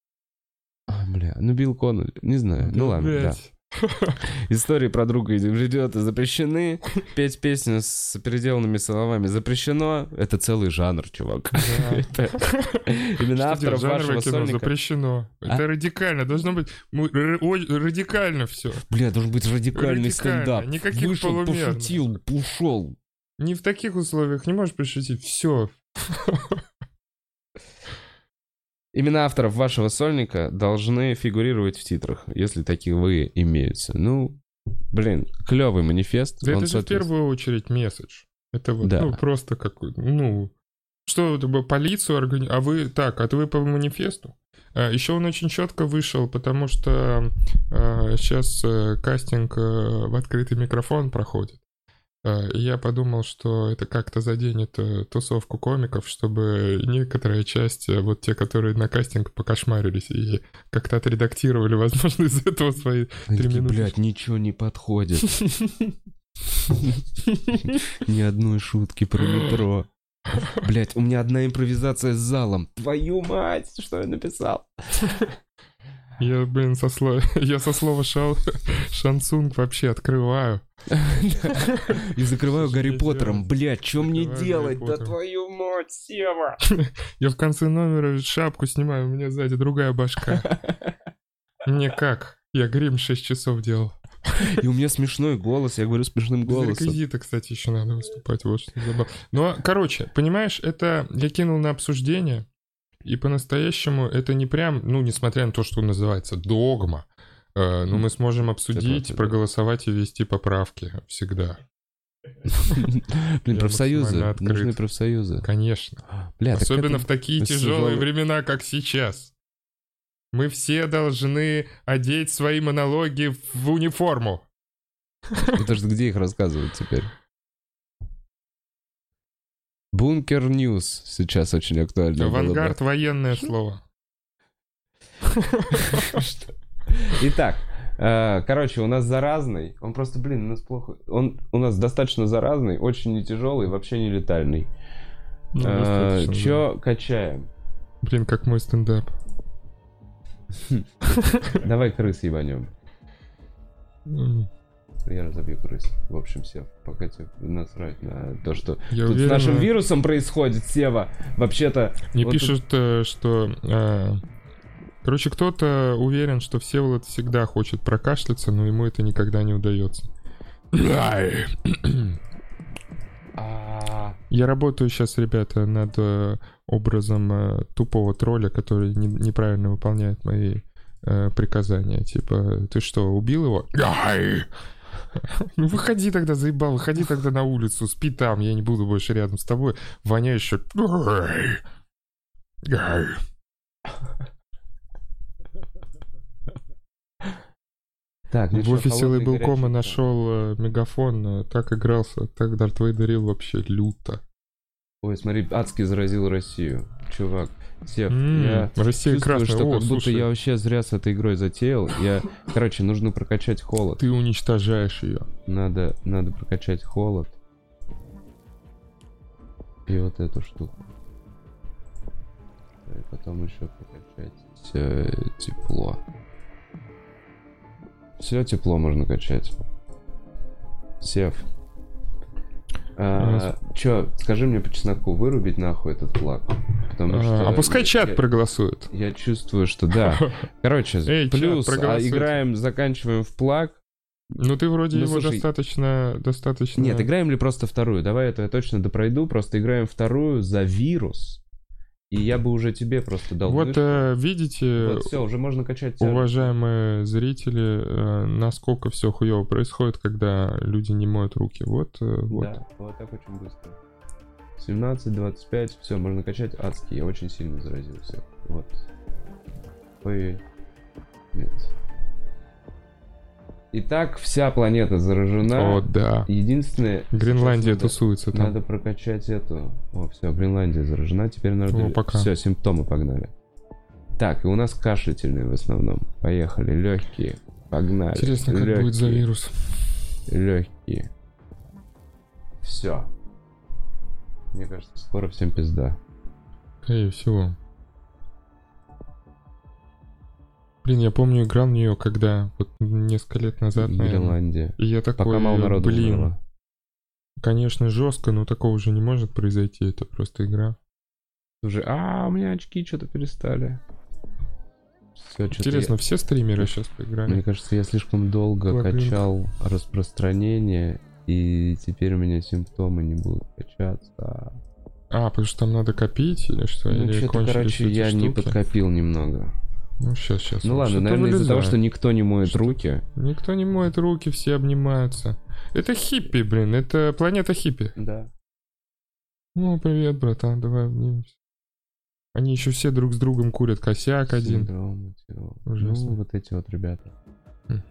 а, бля, ну Билл Коннелли, не знаю. Ну ладно, да. <laughs> Истории про друга идиота запрещены. Петь песню с переделанными словами запрещено. Это целый жанр, чувак. <laughs> Именно авторов вашего сольника. запрещено. А? Это радикально. Должно быть радикально все. Бля, должен быть радикальный стендап. никаких Вышел, пошутил, ушел. Не в таких условиях не можешь пошутить. Все. Имена авторов вашего сольника должны фигурировать в титрах, если такие вы имеются. Ну, блин, клевый манифест. Да это же в первую очередь месседж. Это вот, Да. ну, просто какой ну, что, полицию органи... А вы, так, а вы по манифесту? еще он очень четко вышел, потому что сейчас кастинг э, в открытый микрофон проходит. И я подумал, что это как-то заденет э, тусовку комиков, чтобы некоторая часть, э, вот те, которые на кастинг покошмарились и как-то отредактировали, <laughs> возможно, из этого свои Они три такие, минуты. блядь, ничего не подходит. <laughs> Ни одной шутки про метро. <laughs> Блять, у меня одна импровизация с залом. Твою мать, что я написал? Я, блин, со слова, <laughs> я со слова шал, <laughs> шансунг вообще открываю. <laughs> И закрываю Гарри Поттером. Блять, что мне делать? Да твою мать, Сева! Я в конце номера шапку снимаю, у меня сзади другая башка. Мне как? Я грим 6 часов делал. И у меня смешной голос, я говорю смешным Без голосом. реквизита, кстати, еще надо выступать, вот что забыл. Но, короче, понимаешь, это я кинул на обсуждение, и по-настоящему это не прям, ну, несмотря на то, что называется догма, э, но мы сможем обсудить, это- проголосовать и ввести поправки всегда. Блин, профсоюзы. Нужны профсоюзы. Конечно. Бля, Особенно в такие тяжелые времена, как сейчас. Мы все должны одеть свои монологи в униформу. Это же где их рассказывают теперь? Бункер Ньюс сейчас очень актуально. бы. Авангард — военное слово. Итак, э, короче, у нас заразный. Он просто, блин, у нас плохо. Он у нас достаточно заразный, очень не тяжелый, вообще не летальный. Ну, да. Че качаем? Блин, как мой стендап. Давай крыс ебанем. Я разобью крыс. В общем, Сев, пока тебе насрать на то, что Я тут с уверен, нашим э, вирусом происходит, Сева. Вообще-то... Мне вот тут- пишут, э, что... э, Короче, кто-то уверен, что Всеволод всегда хочет прокашляться, но ему это никогда не удается. А, Я работаю сейчас, ребята, над э, образом э, тупого тролля, который не- неправильно выполняет мои э, приказания. Типа, ты что, убил его? <laughs> Ну выходи тогда, заебал, выходи тогда на улицу, спи там, я не буду больше рядом с тобой! Ай! Так, В офисе Лейблкома нашел э, мегафон, э, так игрался, так Дарт Вейдерил вообще люто. Ой, смотри, адски заразил Россию. Чувак, Сев, М, я Россия чувствую, красная. что О, как будто слушай, я вообще зря с этой игрой затеял. Я, короче, нужно прокачать холод. ты уничтожаешь ее. Надо, надо прокачать холод. И вот эту штуку. И потом еще прокачать э, тепло. Все тепло можно качать. Сев. А, чё, скажи мне по чесноку, вырубить нахуй этот флаг? Потому что А пускай я- чат я- проголосует. я чувствую, что да. <laughs> Короче, Эй, плюс а, играем, заканчиваем в плаг. Ну ты вроде Ну, его слушай, достаточно, достаточно. Нет, играем ли просто вторую? Давай это я точно допройду. Просто играем вторую за вирус. И я бы уже тебе просто дал Вот э, видите, Вот все, уже можно качать тяжесть. уважаемые зрители, э, насколько все хуево происходит, когда люди не моют руки. Вот, э, вот. Да, вот так очень быстро. 17, 25, все, можно качать адский. Я очень сильно заразился. Вот. Ой. Нет. Итак, вся планета заражена. О, да. Единственное... Гренландия надо- тусуется там. Надо прокачать эту. О, все, Гренландия заражена. Теперь надо. О, пока. Все, симптомы погнали. Так, и у нас кашляительные в основном. Поехали, легкие. Погнали. Интересно, как будет за вирус. Легкие. Все. Мне кажется, скоро всем пизда. Скорее всего. Блин, я помню, играл в нее, когда вот несколько лет назад, наверное. Гренландия. И я такой, Пока мало народу блин, умерло. конечно, жестко, но такого же не может произойти, это просто игра. Слушай, а, у меня очки что-то перестали. Чё-то Интересно, я- все стримеры сейчас поиграли? Мне кажется, я слишком долго Лабиринт. качал распространение, и теперь у меня симптомы не будут качаться. А, потому что там надо копить или что? Ну, или что-то, короче, я не штуки? подкопил немного. Ну, сейчас, сейчас. Ну ладно, наверное, из-за того, что никто не моет Что? руки. Никто не моет руки, все обнимаются. Это хиппи, блин, это планета хиппи. Да. Ну, привет, братан, давай обнимемся. Они еще все друг с другом курят косяк один. Синдром, Ужасно. Ну, вот эти вот ребята. Хм.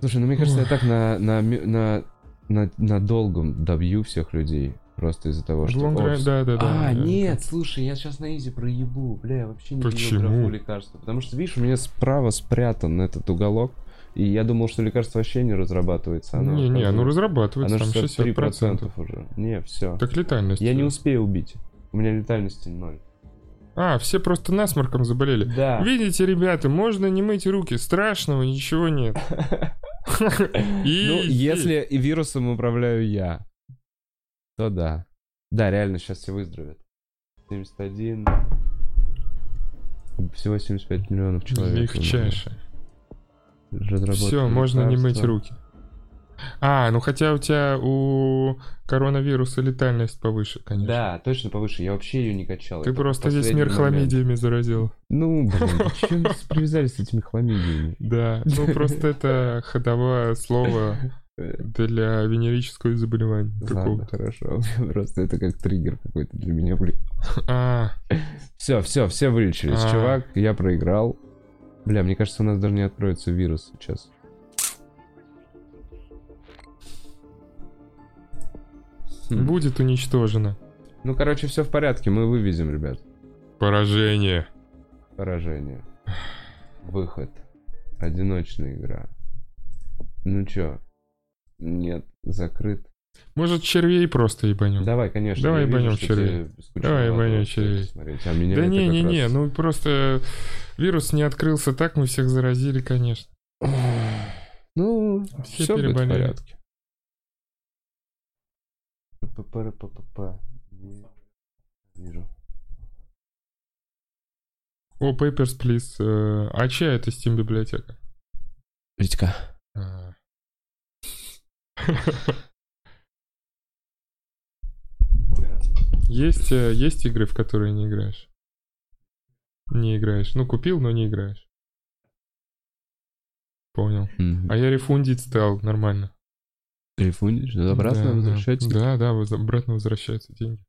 Слушай, ну мне кажется, Ой. я так на, на, на, на, на долгом добью всех людей. Просто из-за того, что... Long да, да, да. а, да. нет, слушай, я сейчас на изи проебу. Бля, я вообще не Почему? графу лекарства. Потому что, видишь, у меня справа спрятан этот уголок. И я думал, что лекарство вообще не разрабатывается. Оно, Не, не, оно разрабатывается, Оно там 63% 60%. уже. Не, все. Так летальность. Я не успею убить. У меня летальности ноль. А, все просто насморком заболели. Да. Видите, ребята, можно не мыть руки, страшного ничего нет. <laughs> <laughs> Ну, если вирусом управляю я, то да. Да, реально, сейчас все выздоровеют. 71. Всего 75 миллионов человек. Легчайше. Все, можно не мыть руки. А, ну хотя у тебя у коронавируса летальность повыше, конечно. Да, точно повыше. Я вообще ее не качал. Ты Это просто весь мир момент. хламидиями заразил. Ну, блин, <laughs> чем привязались с этими хламидиями? Да, ну просто это ходовое слово для венерического заболевания. Ладно, хорошо. <laughs> Просто это как триггер какой-то для меня, блин. А, Все, все, все вылечились. А. Чувак, я проиграл. Бля, мне кажется, у нас даже не откроется вирус сейчас. Хм. будет уничтожено. Ну, короче, все в порядке, мы вывезем, ребят. Поражение. Поражение. Выход. Одиночная игра. Ну чё? Нет, закрыт. Может, червей просто ебанем? Давай, конечно. Давай ебанем червей. Давай ебанем червей. смотреть, а меня Да как не-не-не, раз- ну просто вирус не открылся так, мы всех заразили, конечно. Ну, Все все будет в порядке. П-п-п-п-п. Вижу. О, Papers, Please. э, А чья это Steam библиотека? Витька. А. Есть, э, есть игры, в которые не играешь? Не играешь. Ну, купил, но не играешь. Понял. А я рефундить стал нормально. Рефундишь? Обратно Да, да. возвращается? Да, да, обратно возвращаются деньги.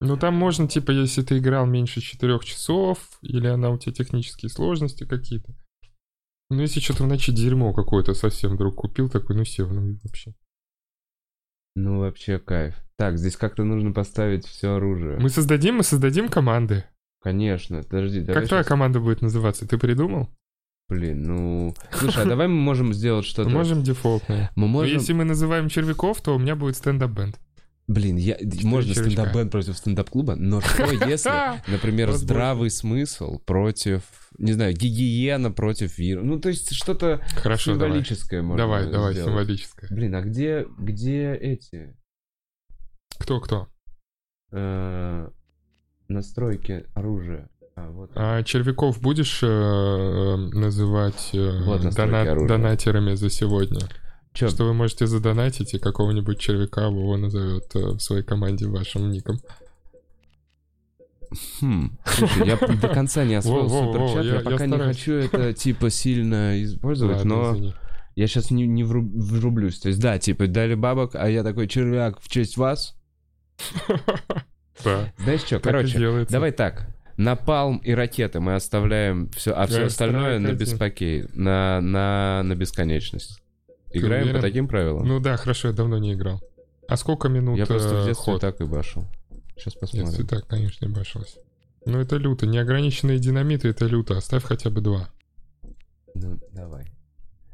Ну там можно, типа, если ты играл меньше четырех часов, или она у тебя технические сложности какие-то. Ну если что-то в ночи дерьмо какое-то совсем вдруг купил, такой, ну сев, ну вообще. Ну, вообще кайф. Так, здесь как-то нужно поставить все оружие. Мы создадим, мы создадим команды. Конечно, подожди. давай как твоя щас- команда будет называться? Ты придумал? Блин, ну... Слушай, а давай мы можем сделать Мы что-то... можем дефолтное. Мы Но можем... Если мы называем червяков, то у меня будет стендап-бенд. Блин, я... можно стендап-бенд против стендап-клуба, но что <laughs> если, например, здравый смысл против, не знаю, гигиена против вируса? Ну, то есть что-то Хорошо, давай. символическое можно Давай, давай, сделать. символическое. Блин, а где, где эти Кто-кто? э, настройки оружия? А, вот. А червяков будешь э, э, называть э, Вот донат- донатерами за сегодня? Чё, Что вы можете задонатить, и какого-нибудь червяка Вова назовет э, в своей команде вашим ником. Хм, слушай, я до конца не <laughs> освоил Во, во, во, суперчат, я- пока не хочу это, <laughs> типа, сильно использовать, но я сейчас не, не вру- врублюсь. То есть, да, типа, дали бабок, а я такой, червяк, в честь вас. <laughs> Да, Знаешь что, короче, давай так. Напалм и ракеты мы оставляем все, а все остальное на беспокей, на, на, на бесконечность. Играем по уверен? таким правилам? Ну да, хорошо, я давно не играл. А сколько минут я просто в э, детстве ход? так и башил. Сейчас посмотрим. так, конечно, не башилось. Ну это люто. Неограниченные динамиты это люто. Оставь хотя бы два. Ну, давай.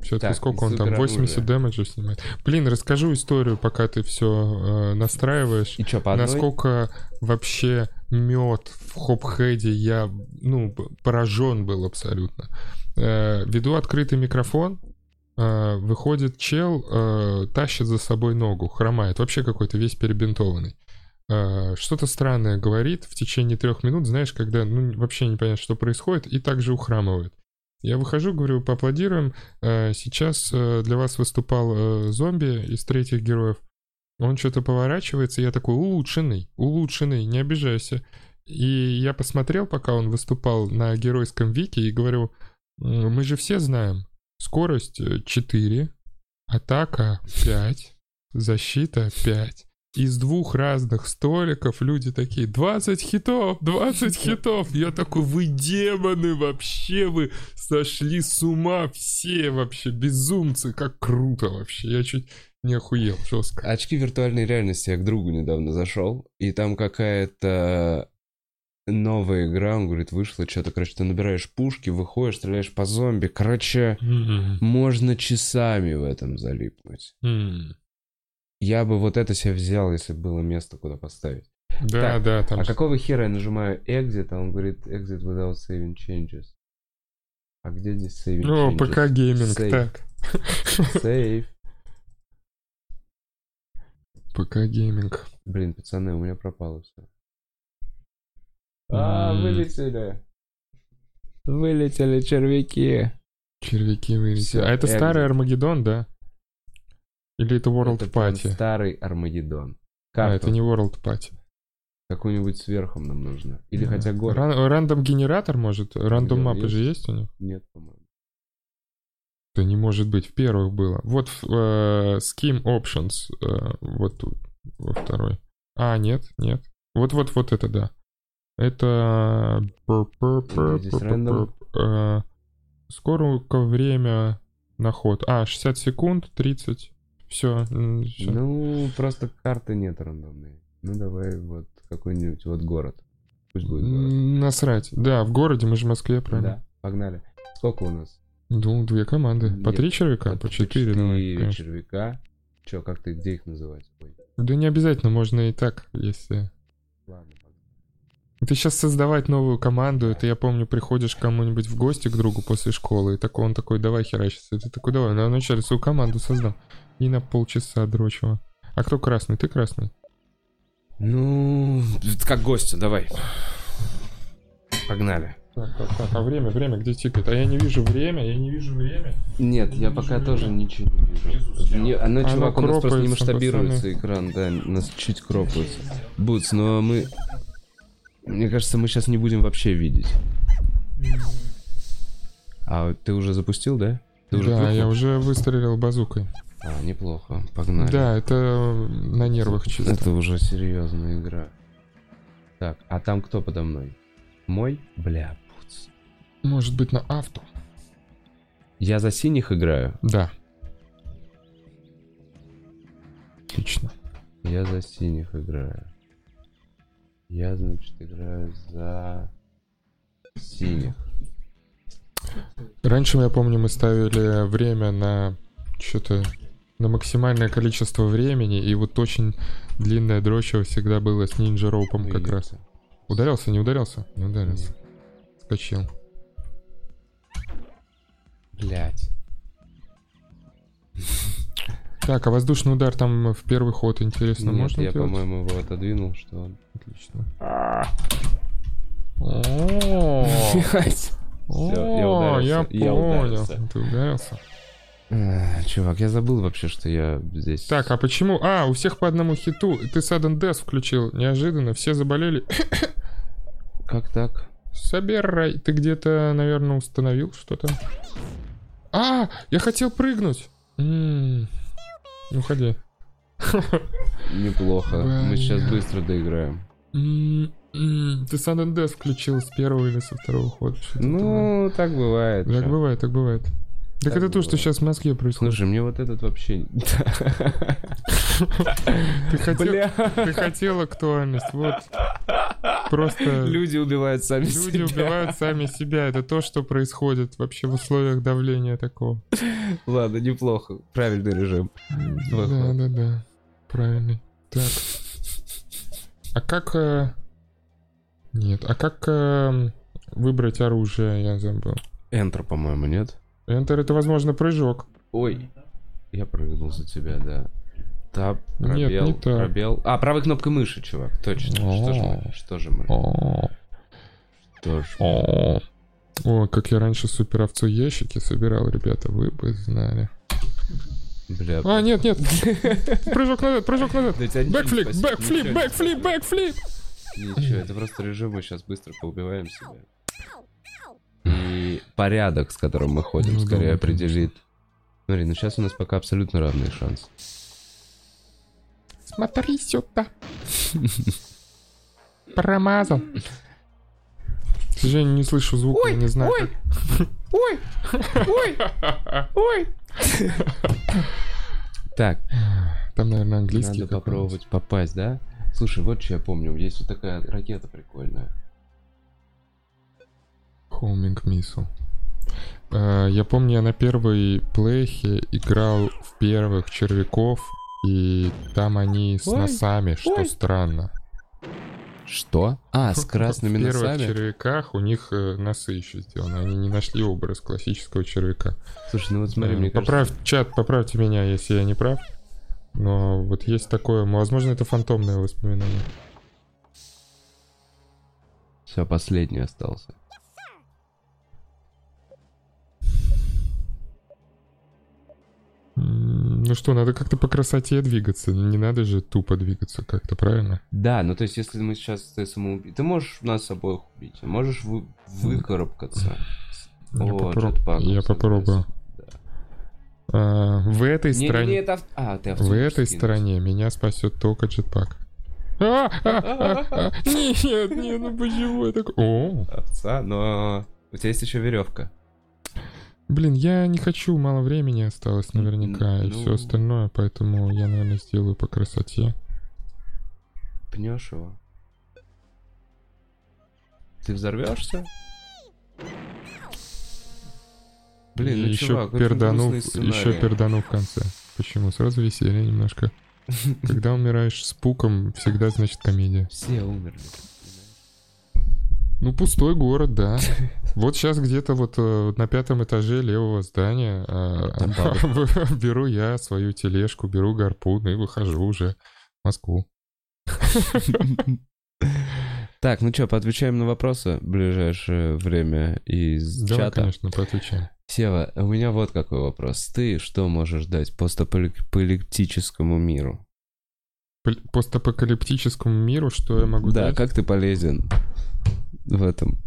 Все-таки Так, сколько он там? супероружие. 80 дэмэджа снимает. Блин, расскажу историю, пока ты все настраиваешь. И что, по одной? Насколько вообще мед в хопхеде я, ну, поражен был абсолютно. Э, веду открытый микрофон, э, выходит чел, э, тащит за собой ногу, хромает, вообще какой-то весь перебинтованный. Э, что-то странное говорит в течение трех минут, знаешь, когда ну, вообще не понятно, что происходит, и также ухрамывает. Я выхожу, говорю, поаплодируем. Сейчас э, для вас выступал э, зомби из третьих героев. Он что-то поворачивается, я такой, улучшенный, улучшенный, не обижайся. И я посмотрел, пока он выступал на геройском вике, и говорю, «М, мы же все знаем, скорость э, 4, атака 5, защита 5. Из двух разных столиков люди такие, 20 хитов, 20 хитов. Я такой, вы демоны вообще, вы сошли с ума все вообще, безумцы, как круто вообще. Я чуть не охуел, жестко. Очки виртуальной реальности я к другу недавно зашел, и там какая-то новая игра, он говорит, вышла что-то, короче, ты набираешь пушки, выходишь, стреляешь по зомби, короче, М, можно часами в этом залипнуть. м. Я бы вот это себе взял, если бы было место, куда поставить. Да, Так, да, там. А какого хера я нажимаю exit, а он говорит exit without saving changes? А где здесь saving О, changes? ПК гейминг, Save. так. Save. ПК гейминг. Блин, пацаны, у меня пропало все. А, вылетели. Вылетели червяки. Червяки вылетели. А это старый Армагеддон, да? Или это World Это Party? старый Армагеддон. А, Карту это не World Party. какую-нибудь сверху нам нужно. Или Да. хотя город. Ран- Рандом генератор может? Рандом Да, мапы есть. же есть у них? Нет, по-моему. Да не может быть, в первых было. Вот в, э, Scheme Options, э, вот тут, во второй. А, нет, нет. Вот-вот-вот это, да. Это... Э, Сколько время на ход? А, 60 секунд, 30. Все. Ну, просто карты нет рандомной. Ну, давай вот какой-нибудь вот город. Пусть будет город. Насрать. Да, в городе, мы же в Москве, правильно? Да, погнали. Сколько у нас? Ну, две команды. По три червяка? По четыре, давай, четыре конечно. червяка. Че, как ты, где их называть? Ой, Да не обязательно, можно и так, если... ладно. Ты сейчас создавать новую команду, это я помню, приходишь к кому-нибудь в гости к другу после школы, и такой, он такой, давай херачиться. Ты такой, давай, на вначале свою команду создам. И на полчаса дрочего. А кто красный? Ты красный? Ну, как гостя, давай. Погнали. Так, так, так, а время, время где тикает? А я не вижу время, я не вижу время. Нет, я пока тоже ничего не вижу. Не, оно, Оно чувак, у нас просто не масштабируется экран, да, у нас чуть кропается. Бутс, но мы... Мне кажется, мы сейчас не будем вообще видеть. А ты уже запустил, да? Ты уже да, кликнул? я уже выстрелил базукой. А, неплохо, погнали. Да, это на нервах чисто. Это уже серьезная игра. Так, а там кто подо мной? Мой? Бля, пуц. Может быть, на авто? Я за синих играю? Да. Отлично. Я за синих играю. Я, значит, играю за синих. Раньше, я помню, мы ставили время на что-то на максимальное количество времени, и вот очень длинное дрочево всегда было с нинджа роупом как раз. Ударился, не ударился? Не ударился. Скочил. Блять. Так, а воздушный удар там в первый ход, интересно, Нет, можно я, делать? по-моему, его отодвинул, что он... Отлично. О, я О, я понял. Ты ударился. Эх, Чувак, я забыл вообще, что я здесь... Так, а почему? А, у всех по одному хиту. Ты Sudden Death включил. Неожиданно. Все заболели. <coughs> Как так? Собирай. Ты где-то, наверное, установил что-то. А, я хотел прыгнуть. Ну, ходи. <laughs> Неплохо. Мы сейчас быстро доиграем. М, м, Ты Death включил с первого или со второго хода. Ну, так бывает. Так бывает, так бывает. Так, это то, что сейчас в Москве происходит. Слушай, мне вот этот вообще... <laughs> Ты, хотел, ты хотел актуальность. Вот. Просто Люди убивают сами люди себя. убивают сами себя. Это то, что происходит вообще в условиях давления такого. Ладно, неплохо. Правильный режим. Да, да, да. Правильный. Так. А как... э, Нет, а как э, выбрать оружие, я забыл. Enter, по-моему, нет? Enter это, возможно, прыжок. Ой, я прыгнул за тебя, да. Tab, Нет, пробел, не так. пробел. А, правой кнопкой мыши, чувак, точно. Что же мы? Что же мы? О, Что ж мы? о. Как я раньше супер овцу ящики собирал, ребята, вы бы знали. Бля. А, нет, нет. Прыжок назад, прыжок назад. Backflip, backflip, backflip, backflip. Ничего, это просто режим, мы сейчас быстро поубиваем себя. И порядок, с которым мы ходим, Ну, скорее определит. Смотри, ну сейчас у нас пока абсолютно равный шанс. Смотри сюда. Промазал. К сожалению, не слышу звука, я не знаю. ой, как- Ой! Ой! Ой! Так, Там, наверное, английский. надо попробовать попасть, да? Слушай, вот что я помню. Есть вот такая ракета прикольная. Homing Missile. А, Я помню, я на первой плейхе играл в первых червяков, и там они с Ой, носами, что ой. странно. Что? А, с красными В первых носами? червяках у них э, носы еще сделаны. Они не нашли образ классического червяка. Слушай, ну вот смотри, Э, мне кажется... Поправь, чат, поправьте меня, если я не прав. Но вот есть такое, возможно, это фантомное воспоминание. Все, последний остался. Ну что, надо как-то по красоте двигаться. Не надо же тупо двигаться как-то, правильно? Да, ну то есть, если мы сейчас ты самоубий... Ты можешь нас обоих убить, можешь вы... выкарабкаться. Я, О, попроб- я попробую. да. А, в этой Не, не, не, стороне, это... А, ты в этой скинул. стороне меня спасет только джетпак. А, а, а, а, Нет, нет, ну почему я такой? Овца, но... У тебя есть еще веревка. Блин, я не хочу, мало времени осталось наверняка и Ну. все остальное, поэтому я, наверное, сделаю по красоте. Пнешь его. Ты взорвешься? Блин, ну еще чувак, пердану, еще пердану в конце. Почему? Сразу веселье немножко. Когда умираешь с пуком, всегда значит комедия. Все умерли. Ну, пустой город, да. <laughs> Вот сейчас где-то вот э, на пятом этаже левого здания э, <laughs> беру я свою тележку, беру гарпун и выхожу уже в Москву. <laughs> Так, ну что, поотвечаем на вопросы в ближайшее время из Давай, чата. конечно, поотвечаем. Сева, у меня вот какой вопрос. Ты что можешь дать постапокалиптическому миру? Постапокалиптическому миру, что я могу да, дать? как ты полезен в этом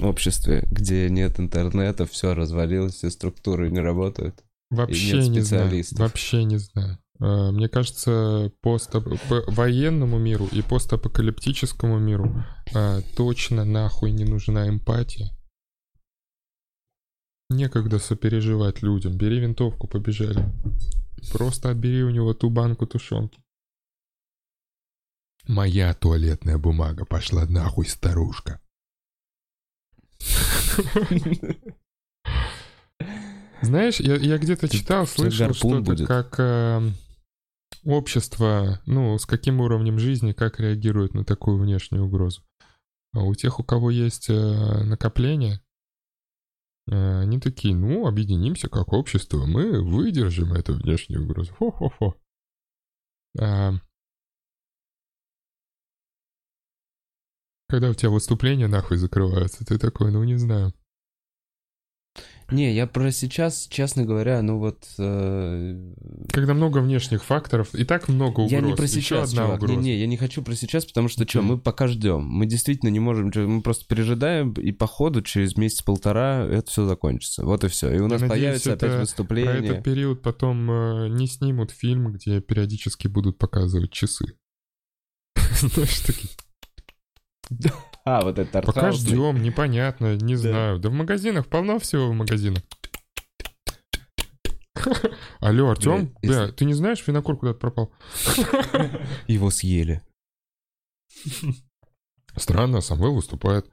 обществе, где нет интернета, все развалилось, все структуры не работают? Вообще нет не знаю. Вообще не знаю. Э, Мне кажется, пост военному миру и постапокалиптическому миру э, точно нахуй не нужна эмпатия. Некогда сопереживать людям. Бери винтовку, побежали. Просто отбери у него ту банку тушенки. Моя туалетная бумага пошла нахуй, старушка. Знаешь, я, я где-то читал, слышал что-то, как э, общество, ну, с каким уровнем жизни, как реагирует на такую внешнюю угрозу. А у тех, у кого есть э, накопление, э, они такие, ну, объединимся как общество, мы выдержим эту внешнюю угрозу. Хо-хо-хо. А, когда у тебя выступления нахуй закрываются, ты такой, ну, не знаю. Не, я про сейчас, честно говоря, ну вот... э, Когда много внешних факторов, и так много угроз. Я не про Еще сейчас, одна чувак. Не, не, я не хочу про сейчас, потому что что, мы пока ждем. Мы действительно не можем, чё, мы просто пережидаем, и по ходу через месяц-полтора это все закончится. Вот и все. И у нас надеюсь, появится это- опять Про выступление. этот период потом э, не снимут фильм, где периодически будут показывать часы. <laughs> Знаешь, такие, <laughs> А, вот это пока артхаусный. ждем, непонятно, не знаю. Да в магазинах полно всего в магазинах. <laughs> Алло, Артем? Бля, Да, ты не знаешь, винокур куда-то пропал? <laughs> Его съели. Странно, Самвел выступает.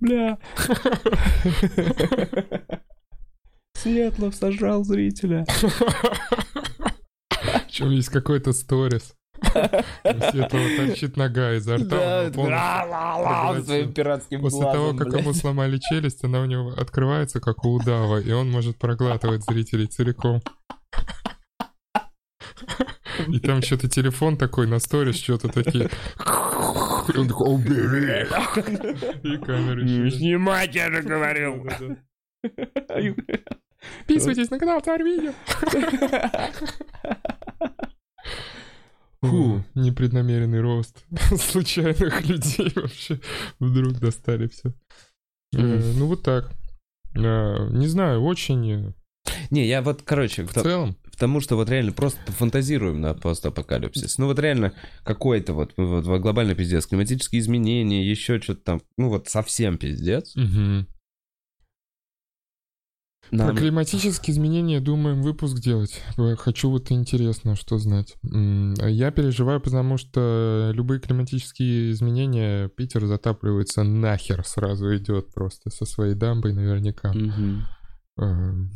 Бля. Светлов сожрал зрителя. Причем есть какой-то сторис. У Светлого торчит нога изо рта. своим пиратским После того, как ему сломали челюсть, она у него открывается, как у удава, и он может проглатывать зрителей целиком. И там что-то телефон такой на сторис, что-то такие. И он такой, убери. И камеры Не снимать, я же говорил. Подписывайтесь на канал Царь Видео. <laughs> Фу. Непреднамеренный рост <laughs> случайных людей <laughs> вообще вдруг достали все. Мгм. Ну вот так. Э, Не знаю, очень э, Не, я вот, короче, в целом. потому что вот реально просто фантазируем на постапокалипсис. Ну вот реально какой-то вот, вот, вот глобальный пиздец, климатические изменения, еще что-то там, ну вот совсем пиздец. Мгм. Про Нам- климатические изменения думаем выпуск делать. Хочу вот интересно, что знать. Я переживаю, потому что любые климатические изменения Питер затапливается нахер сразу идет просто со своей дамбой наверняка. Эм,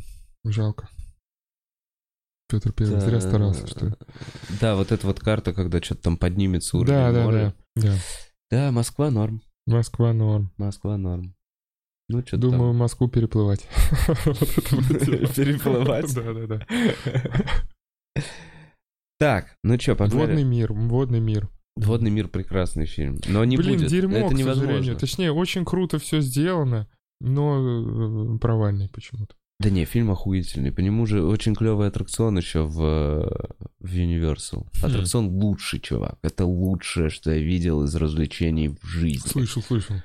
Жалко. Петр Первый зря Да. старался, что ли. Да, вот эта вот карта, когда что-то там поднимется уровень Да, да, моря. да, да. Да, Москва норм. Москва норм. Москва норм. Ну, что Думаю, Москву переплывать. <laughs> <laughs> Переплывать? Да, да, да. Так, ну что, Водный погнали. мир, водный мир. Водный мир прекрасный фильм. Но не Блин, будет. дерьмо, Это к невозможно. сожалению. Точнее, очень круто все сделано, но э, провальный почему-то. Да не, фильм охуительный. По нему же очень клевый аттракцион еще в, в Universal. Хм. Аттракцион лучший, чувак. Это лучшее, что я видел из развлечений в жизни. Слышал, слышал.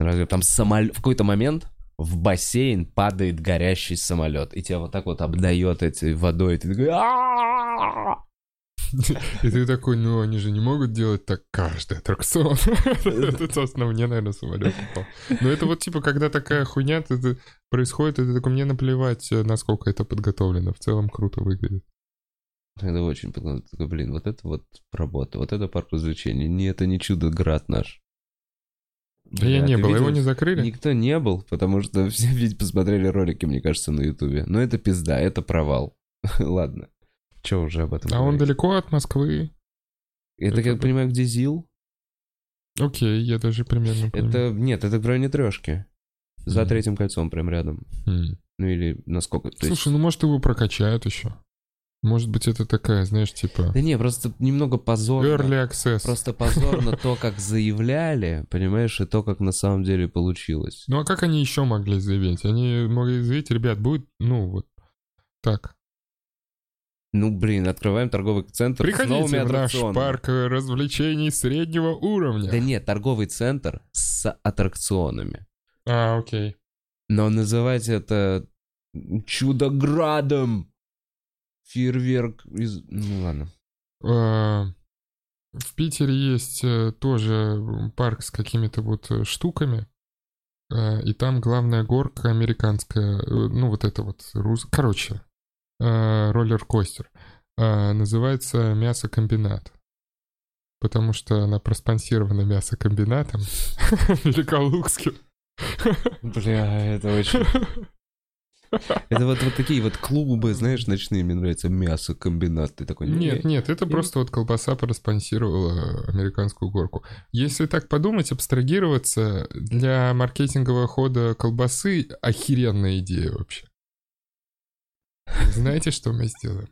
Разве там самолет... В какой-то момент в бассейн падает горящий самолет, и тебя вот так вот обдает этой водой, и ты такой... И ты такой, ну они же не могут делать так каждый аттракцион. <laughs> Это собственно мне, наверное, самолет упал. Но это вот типа, когда такая хуйня происходит, ты такой, мне наплевать, э, насколько это подготовлено. В целом круто выглядит. Это очень... такой, Блин, вот это вот работа, вот это парк развлечений. Не, это не чудо-град наш. Да я не был, его не закрыли? Никто не был, потому что <laughs> все ведь посмотрели ролики, мне кажется, на Ютубе. Но это пизда, это провал. <laughs> Ладно. Че уже об этом А он далеко от Москвы? Это, как это да. понимаю, где ЗИЛ? Окей, я даже примерно понимаю. Это... Нет, это в районе трешки. За третьим кольцом, прям рядом. М. Ну или насколько. Есть- Слушай, ну может его прокачают еще. Может быть это такая, знаешь, типа Да не, просто немного позорно. early access. Просто позорно то, как заявляли, понимаешь, и то, как на самом деле получилось. Ну а как они еще могли заявить? Они могли заявить, ребят, будет, ну вот так. Ну, блин, открываем торговый центр с новыми Приходите в наш аттракционами. парк э, развлечений среднего уровня. Да нет, торговый центр с аттракционами. А, окей. Но называть это чудоградом. Фейерверк из... Ну ладно. А, В Питере есть э, тоже парк с какими-то вот э, штуками. И там главная горка американская, э, ну вот это вот, рус... короче, роллер-костер. Называется мясокомбинат. Потому что она проспонсирована мясокомбинатом <laughs> Великолукским. Бля, это очень... <laughs> Это вот, вот такие вот клубы, знаешь, ночные, мне нравится мясокомбинат. Ты такой, Нет, нет, это просто вот колбаса проспонсировала американскую горку. Если так подумать, абстрагироваться, для маркетингового хода колбасы охеренная идея вообще. Знаете, что мы сделаем?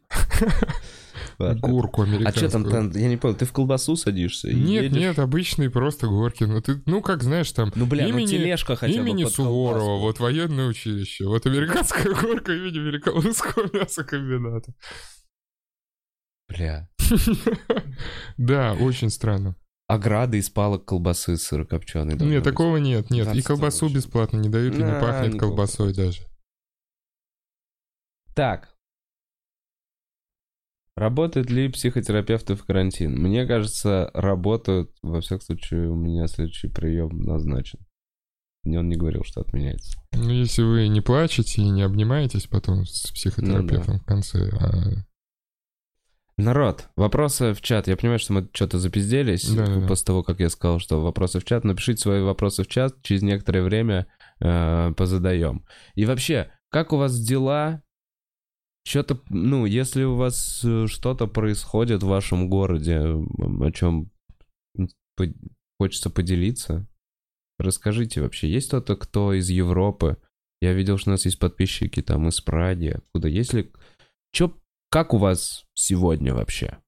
Ладно. Горку А американскую. что там, там, я не понял, ты в колбасу садишься Нет, едешь? нет, обычные просто горки. Ну, ты, ну как знаешь, там Ну, бля, ну имени- тележка хотя бы имени Суворова, колбаску. вот военное училище, вот американская горка имени Великолукского мясокомбината. Бля. <laughs> Да, очень странно. Ограды из палок колбасы сырокопченой. Нет, такого нет, нет. И колбасу бесплатно не дают, и не На, пахнет не колбасой даже. Так. Работают ли психотерапевты в карантин? Мне кажется, работают. Во всяком случае, у меня следующий прием назначен. Мне он не говорил, что отменяется. Ну, если вы не плачете и не обнимаетесь потом с психотерапевтом Ну в конце, а Народ, вопросы в чат. Я понимаю, что мы что-то запизделись Да-да-да. после того, как я сказал, что вопросы в чат. Напишите свои вопросы в чат, через некоторое время э, позадаем. И вообще, как у вас дела? Что-то, ну, если у вас э, что-то происходит в вашем городе, о чем хочется поделиться, расскажите вообще. Есть кто-то, кто из Европы? Я видел, что у нас есть подписчики там из Праги. Откуда? Есть ли... Чё, как у вас сегодня вообще?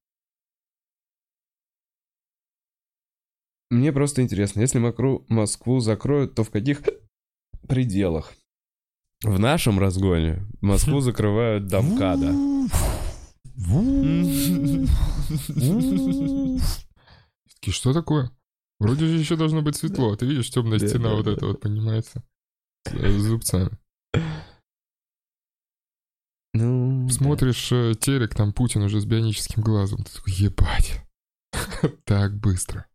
Мне просто интересно, если Москву закроют, то в каких пределах? В нашем разгоне Москву <laughs> закрывают до МКАДа. Такие, что такое? Вроде же еще должно быть светло. а Ты видишь, темная Да, стена да, вот да. эта вот поднимается. С зубцами. Ну, да. Смотришь э, телек, там Путин уже с бионическим глазом. Ты такой, ебать. <laughs> Так быстро.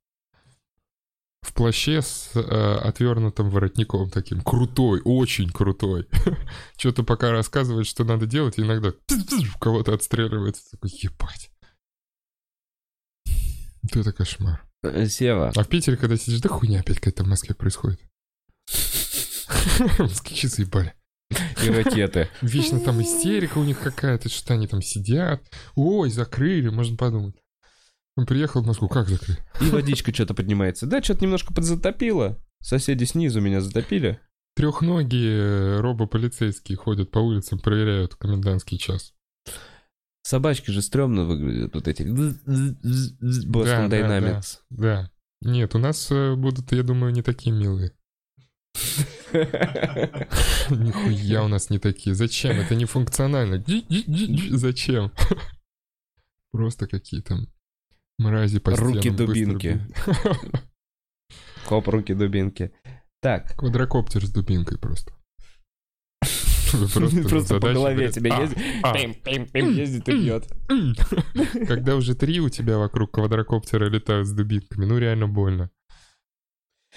В плаще с э, отвернутым воротником таким. Крутой, очень крутой. <laughs> Что-то пока рассказывает, что надо делать, и иногда <laughs> кого-то отстреливается. Такой, ебать. Это кошмар. Э, Сева, А в Питере, когда сидишь, да хуйня опять какая-то в Москве происходит. <laughs> Москвичи заебали. и ракеты. Вечно там истерика у них какая-то, что они там сидят. Ой, закрыли, можно подумать. Он приехал в Москву, как закрыли? И водичка что-то поднимается. Да, что-то немножко подзатопило. Соседи снизу меня затопили. Трехногие робополицейские ходят по улицам, проверяют комендантский час. Собачки же стрёмно выглядят, вот эти. Boston Да, да, Dynamics. Да. Нет, у нас э, будут, я думаю, не такие милые. <laughs> Нихуя у нас не такие. Зачем? Это не функционально. Зачем? <laughs> Просто какие-то мрази по Руки стенам быстро дубинки. бегают. <laughs> Хоп, руки дубинки. Так, Квадрокоптер с дубинкой просто. <laughs> Просто, по голове тебе «А, ездит. а, ездит и бьет. <laughs> Когда уже три у тебя вокруг квадрокоптера летают с дубинками, ну реально больно.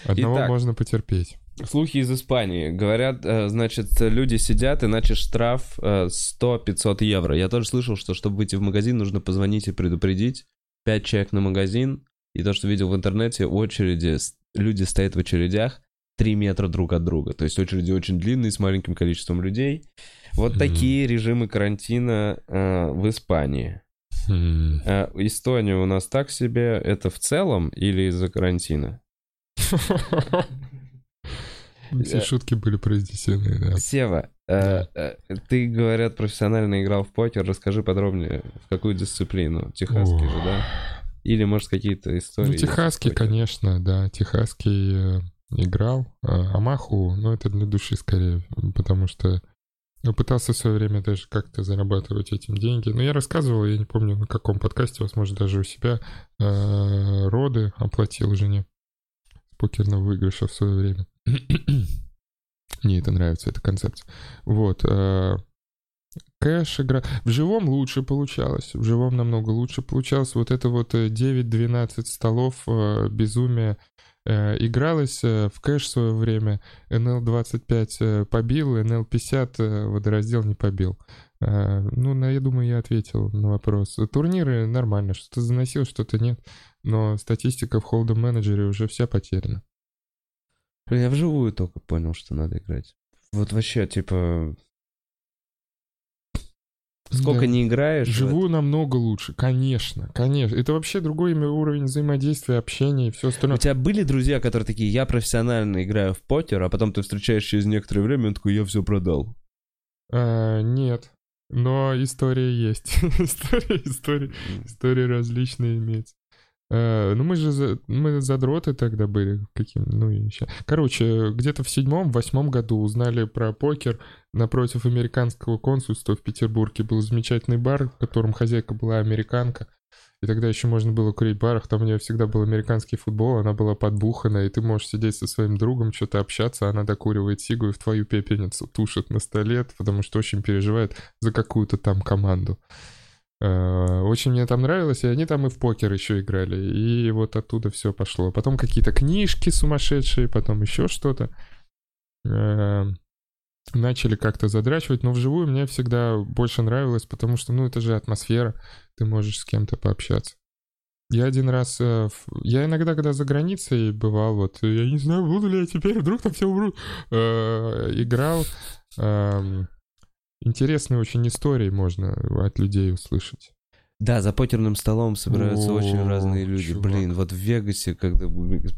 Одного Итак. можно потерпеть. Слухи из Испании. Говорят, э, значит, люди сидят, иначе штраф э, 100-500 евро. Я тоже слышал, что чтобы выйти в магазин, нужно позвонить и предупредить. Пять человек на магазин. И то, что видел в интернете, очереди, люди стоят в очередях 3 метра друг от друга. То есть очереди очень длинные, с маленьким количеством людей. Вот Мгм. такие режимы карантина э, в Испании. Хм. Э, Эстония у нас так себе. Это в целом или из-за карантина? <laughs> Все Э. шутки были произнесены, да. Сева, э, э, ты, говорят, профессионально играл в покер. Расскажи подробнее, в какую дисциплину? Техасский же, да? Или, может, какие-то истории? Ну, техасский, конечно, да. Техасский играл. А Амаху, ну, это для души скорее, потому что я пытался в свое время даже как-то зарабатывать этим деньги. Но я рассказывал, я не помню, на каком подкасте, возможно, даже у себя, э, роды оплатил жене с покерного выигрыша в свое время. <coughs> Мне это нравится, эта концепция. Вот. э, Кэш игра. В живом лучше получалось. В живом намного лучше получалось. Вот это вот э, 9-12 столов э, безумие э, игралось э, в кэш в свое время. NL25 э, побил, NL50 э, водораздел не побил. Ну, на- я думаю, я ответил на вопрос. Турниры нормально. Что-то заносил, что-то нет. Но статистика в холдом менеджере уже вся потеряна. Я вживую только понял, что надо играть. Вот вообще, типа... Сколько Да. не играешь... Живую намного лучше, конечно, конечно. Это вообще другой уровень взаимодействия, общения и все У остальное. тебя были друзья, которые такие, я профессионально играю в покер, а потом ты встречаешь через некоторое время, он такой, я все продал. А, нет, но история есть. <laughs> история, история, истории различные имеются. А, ну мы же мы задроты тогда были каким, ну и ща. Короче, где-то в седьмом, восьмом году узнали про покер напротив американского консульства в Петербурге был замечательный бар, в котором хозяйка была американка. И тогда еще можно было курить в барах, там у нее всегда был американский футбол, она была подбухана, и ты можешь сидеть со своим другом, что-то общаться, а она докуривает сигу и в твою пепельницу тушит на столе, потому что очень переживает за какую-то там команду. Э, Очень мне там нравилось, и они там и в покер еще играли, и вот оттуда все пошло. Потом какие-то книжки сумасшедшие, потом еще что-то. Э, Начали как-то задрачивать, но вживую мне всегда больше нравилось, потому что, ну, это же атмосфера, ты можешь с кем-то пообщаться. Я один раз... э, Я иногда, когда за границей бывал, вот, я не знаю, буду ли я теперь, вдруг там все умрут, играл... Интересные очень истории можно от людей услышать. Да, за покерным столом собираются О, очень разные люди. чувак. Блин, вот в Вегасе когда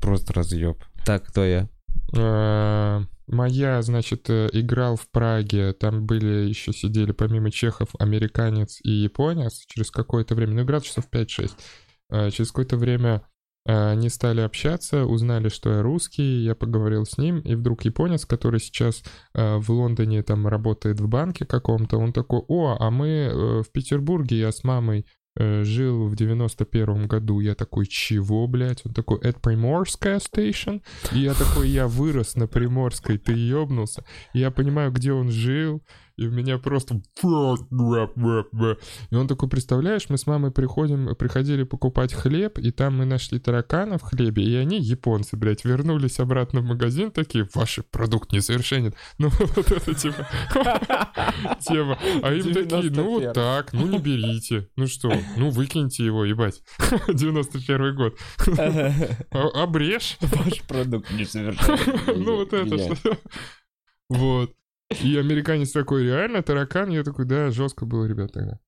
просто разъеб. Так, кто я? Э, Моя, значит, э, играл в Праге, там были еще сидели помимо чехов американец и японец через какое-то время, ну играл часов 5-6. Э, Через какое-то время они стали общаться, узнали, что я русский, я поговорил с ним, и вдруг японец, который сейчас э, в Лондоне там работает в банке каком-то, он такой, о, а мы э, в Петербурге, я с мамой э, жил в 91 году. Я такой, чего, блядь? Он такой, это Приморская стейшн? И я такой, я вырос на Приморской, ты ёбнулся. И я понимаю, где он жил, и у меня просто... И он такой, представляешь, мы с мамой приходим, приходили покупать хлеб, и там мы нашли таракана в хлебе, и они, японцы, блядь, вернулись обратно в магазин, такие, ваш продукт несовершенен. <laughs> Ну, вот это типа <laughs> тема. А им такие, ну вот 91. так, ну не берите. Ну что, ну выкиньте его, ебать. <laughs> 91 год. А- Обрежь. Ваш продукт несовершенен. Ну вот это что. Вот. И американец такой, реально, таракан? Я такой, да, жестко было, ребята. тогда».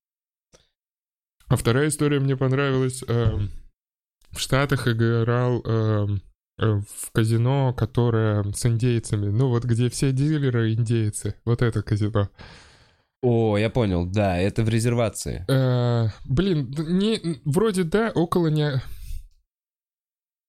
А вторая история мне понравилась. эм, В Штатах играл эм, э, в казино, которое с индейцами. Ну вот где все дилеры индейцы. Вот это казино. О, я понял, да, это в резервации. Э, Блин, не, вроде да, около не...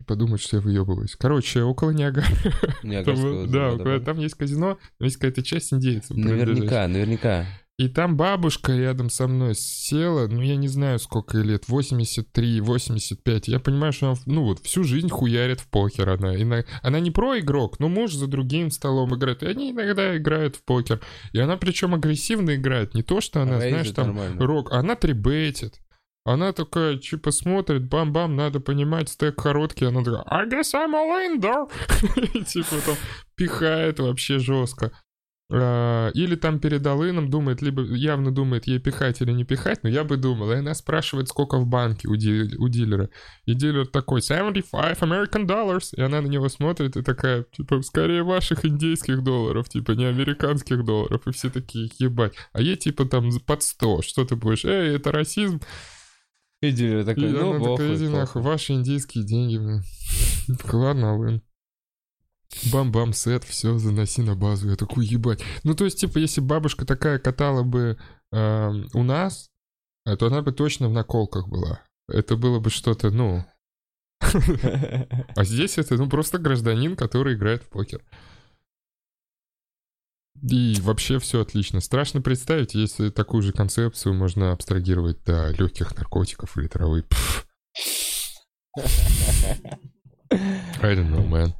Подумать, что я выебываюсь. Короче, около Ниагары. <laughs> Там, да, около- там есть казино, там есть какая-то часть индейцев. Наверняка, наверняка. И там бабушка рядом со мной села, ну я не знаю сколько ей лет, 83, 85. Я понимаю, что она, ну вот, всю жизнь хуярит в покер она. И на- Она не про игрок, но муж за другим столом играет. И они иногда играют в покер. И она причем агрессивно играет. Не то, что она, Рейзит знаешь, там нормально. рок, она трибетит. Она такая, типа, смотрит, бам-бам, надо понимать, стек короткий. Она такая, I guess I'm there. <laughs> И, Типа, там, пихает вообще жестко. А, Или там перед Алыном думает, либо явно думает, ей пихать или не пихать, но я бы думал. И она спрашивает, сколько в банке у, ди- у дилера. И дилер такой, 75 American dollars. И она на него смотрит и такая, типа, скорее ваших индейских долларов, типа, не американских долларов. И все такие, ебать. А ей, типа, там под 100. Что ты будешь? Эй, это расизм. И дилер И такой, ну, она бог такая, иди нахуй, похуй». ваши индийские деньги, блин. <laughs> Ладно, Алын. Бам-бам, сет, все, заноси на базу. Я такой, ебать. Ну, то есть, типа, если бабушка такая катала бы эм, у нас, э, то она бы точно в наколках была. Это было бы что-то, ну... <laughs> А здесь это, ну, просто гражданин, который играет в покер. И вообще все отлично. Страшно представить, если такую же концепцию можно абстрагировать до легких наркотиков или травы. Пф. <laughs> I don't know, man.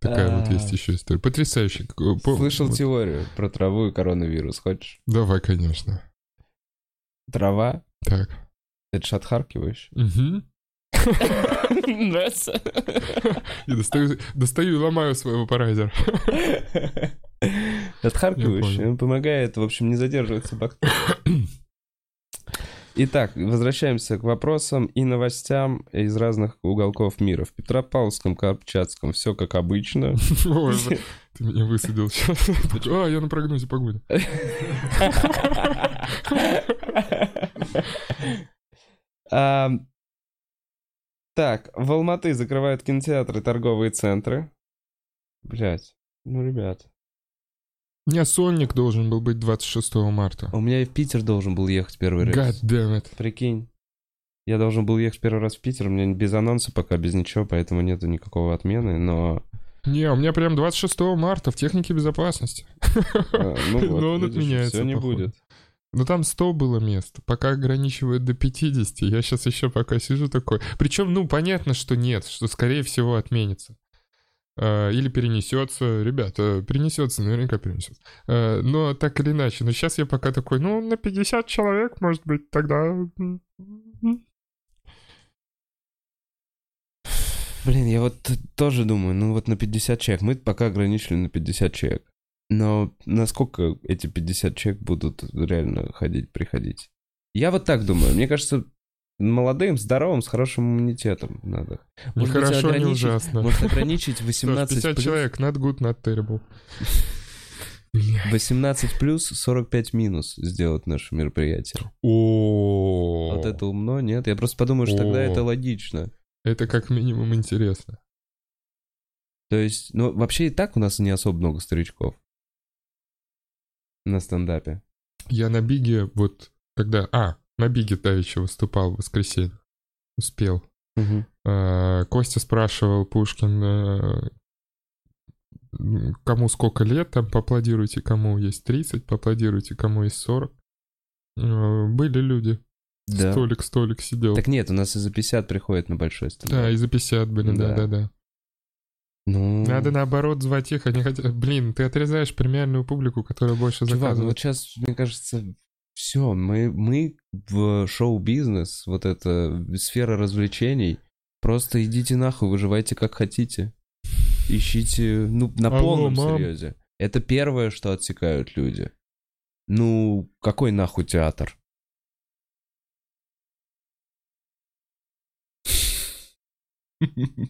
Такая вот А. есть еще история. Потрясающий. По- Слышал вот. теорию про траву и коронавирус. Хочешь? Давай, конечно. Трава? Так. Это ж отхаркиваешь. Угу. Нравится? <laughs> И достаю, достаю и ломаю свой вапорайзер. <laughs> Он помогает, в общем, не задерживаться бактерии. <coughs> Итак, возвращаемся к вопросам и новостям из разных уголков мира. В Петропавловском, Камчатском все как обычно. <laughs> <laughs> Ты меня высадил сейчас. А, я на прогнозе погоды. <laughs> Так, в Алматы закрывают кинотеатры, торговые центры. Блять, ну, ребят. У меня сольник должен был быть 26 марта. У меня и в Питер должен был ехать первый God раз. damn it. Прикинь. Я должен был ехать первый раз в Питер, у меня без анонса пока, без ничего, поэтому нету никакого отмены, но... Не, у меня прям 26 марта в технике безопасности. э, Ну <laughs> вот, Но он видишь, отменяется, Все не походу. будет. Ну там 100 было мест, пока ограничивают до 50, я сейчас еще пока сижу такой. Причем, ну, понятно, что нет, что скорее всего отменится. Э, Или перенесется, ребята, перенесется, наверняка перенесется. Э, Но так или иначе, но сейчас я пока такой, ну, на 50 человек, может быть, тогда... Блин, я вот тоже думаю, ну вот на 50 человек. Мы пока ограничили на 50 человек. Но насколько эти 50 человек будут реально ходить, приходить? Я вот так думаю. Мне кажется, молодым, здоровым, с хорошим иммунитетом надо. Ни Может хорошо, ограничить- ужасно. Может ограничить Саш, 18 50 плюс, человек, not good, not terrible. <laughs> 18 плюс, 45 минус сделать наше мероприятие. О, Вот это умно, нет? Я просто подумаю, что тогда это логично. это как минимум интересно. То есть, ну, вообще и так у нас не особо много старичков на стендапе. Я на Биге вот, когда... А, на Биге давеча выступал в воскресенье. Успел. А, Костя спрашивал Пушкин, э, кому сколько лет, там поаплодируйте, кому есть 30, поаплодируйте, кому есть 40. Э, Были люди. Да. Столик, столик сидел. Так нет, у нас и за 50 приходит на большой стендап. Да, и за 50 были, Да. да-да-да. Ну, Надо наоборот звать их, они хотят... Блин, ты отрезаешь премиальную публику, которая больше чувак, ну заказывает. вот сейчас, мне кажется, все, мы, мы в шоу-бизнес, вот эта сфера развлечений, просто идите нахуй, выживайте как хотите. Ищите, ну, на Алло, полном мам. серьезе. Это первое, что отсекают люди. Ну, какой нахуй театр?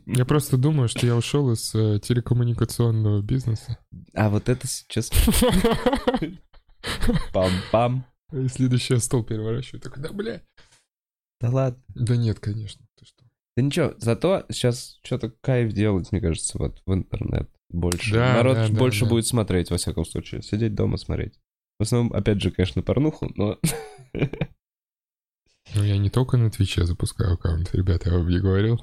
Я просто думаю, что я ушел из э, телекоммуникационного бизнеса. А вот это сейчас <laughs> пам-пам. И следующий стол переворачиваю. Такой, да, бля. Да ладно. Да нет, конечно. Ты что? Да ничего, зато сейчас что-то кайф делать, мне кажется, вот в интернет больше. Да, Народ да, да, больше да. будет смотреть, во всяком случае. Сидеть дома смотреть. В основном, опять же, конечно, порнуху, но... <laughs> Ну, я не только на Твиче запускаю аккаунт, ребята, я вам не говорил.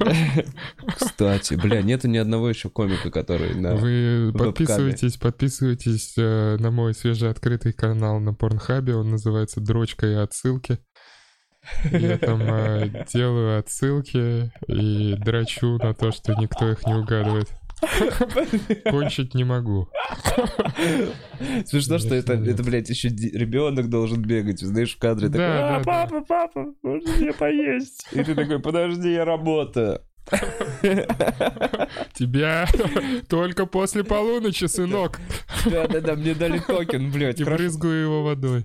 <laughs> Кстати, бля, нету ни одного еще комика, который на... Вы подписывайтесь, подписывайтесь э, на мой свежеоткрытый канал на Порнхабе, он называется «Дрочка и отсылки». Я там э, <laughs> делаю отсылки и драчу на то, что никто их не угадывает. <laughs> Кончить не могу. Смешно, что это, это, блядь, еще ребенок должен бегать, знаешь, в кадре такой, Да, «А, да, папа, папа, можно мне поесть? И ты такой, подожди, я работаю. Тебя <laughs> только после полуночи, сынок. Да-да-да, мне дали токен, блядь, И брызгаю его водой.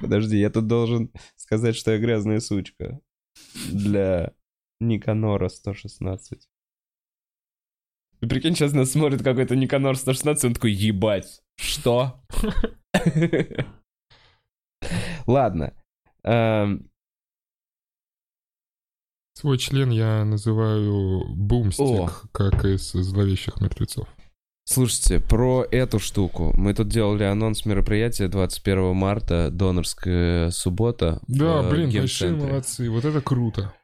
Подожди, я тут должен сказать, что я грязная сучка. Для Никанора 116. И прикинь, сейчас нас смотрит какой-то Никанор 116, он такой, ебать, что? Ладно. Эм, Свой член я называю бумстик, как из зловещих мертвецов. Слушайте, про эту штуку. Мы тут делали анонс мероприятия 21 марта, донорская суббота. Да, блин, большие молодцы, вот это круто.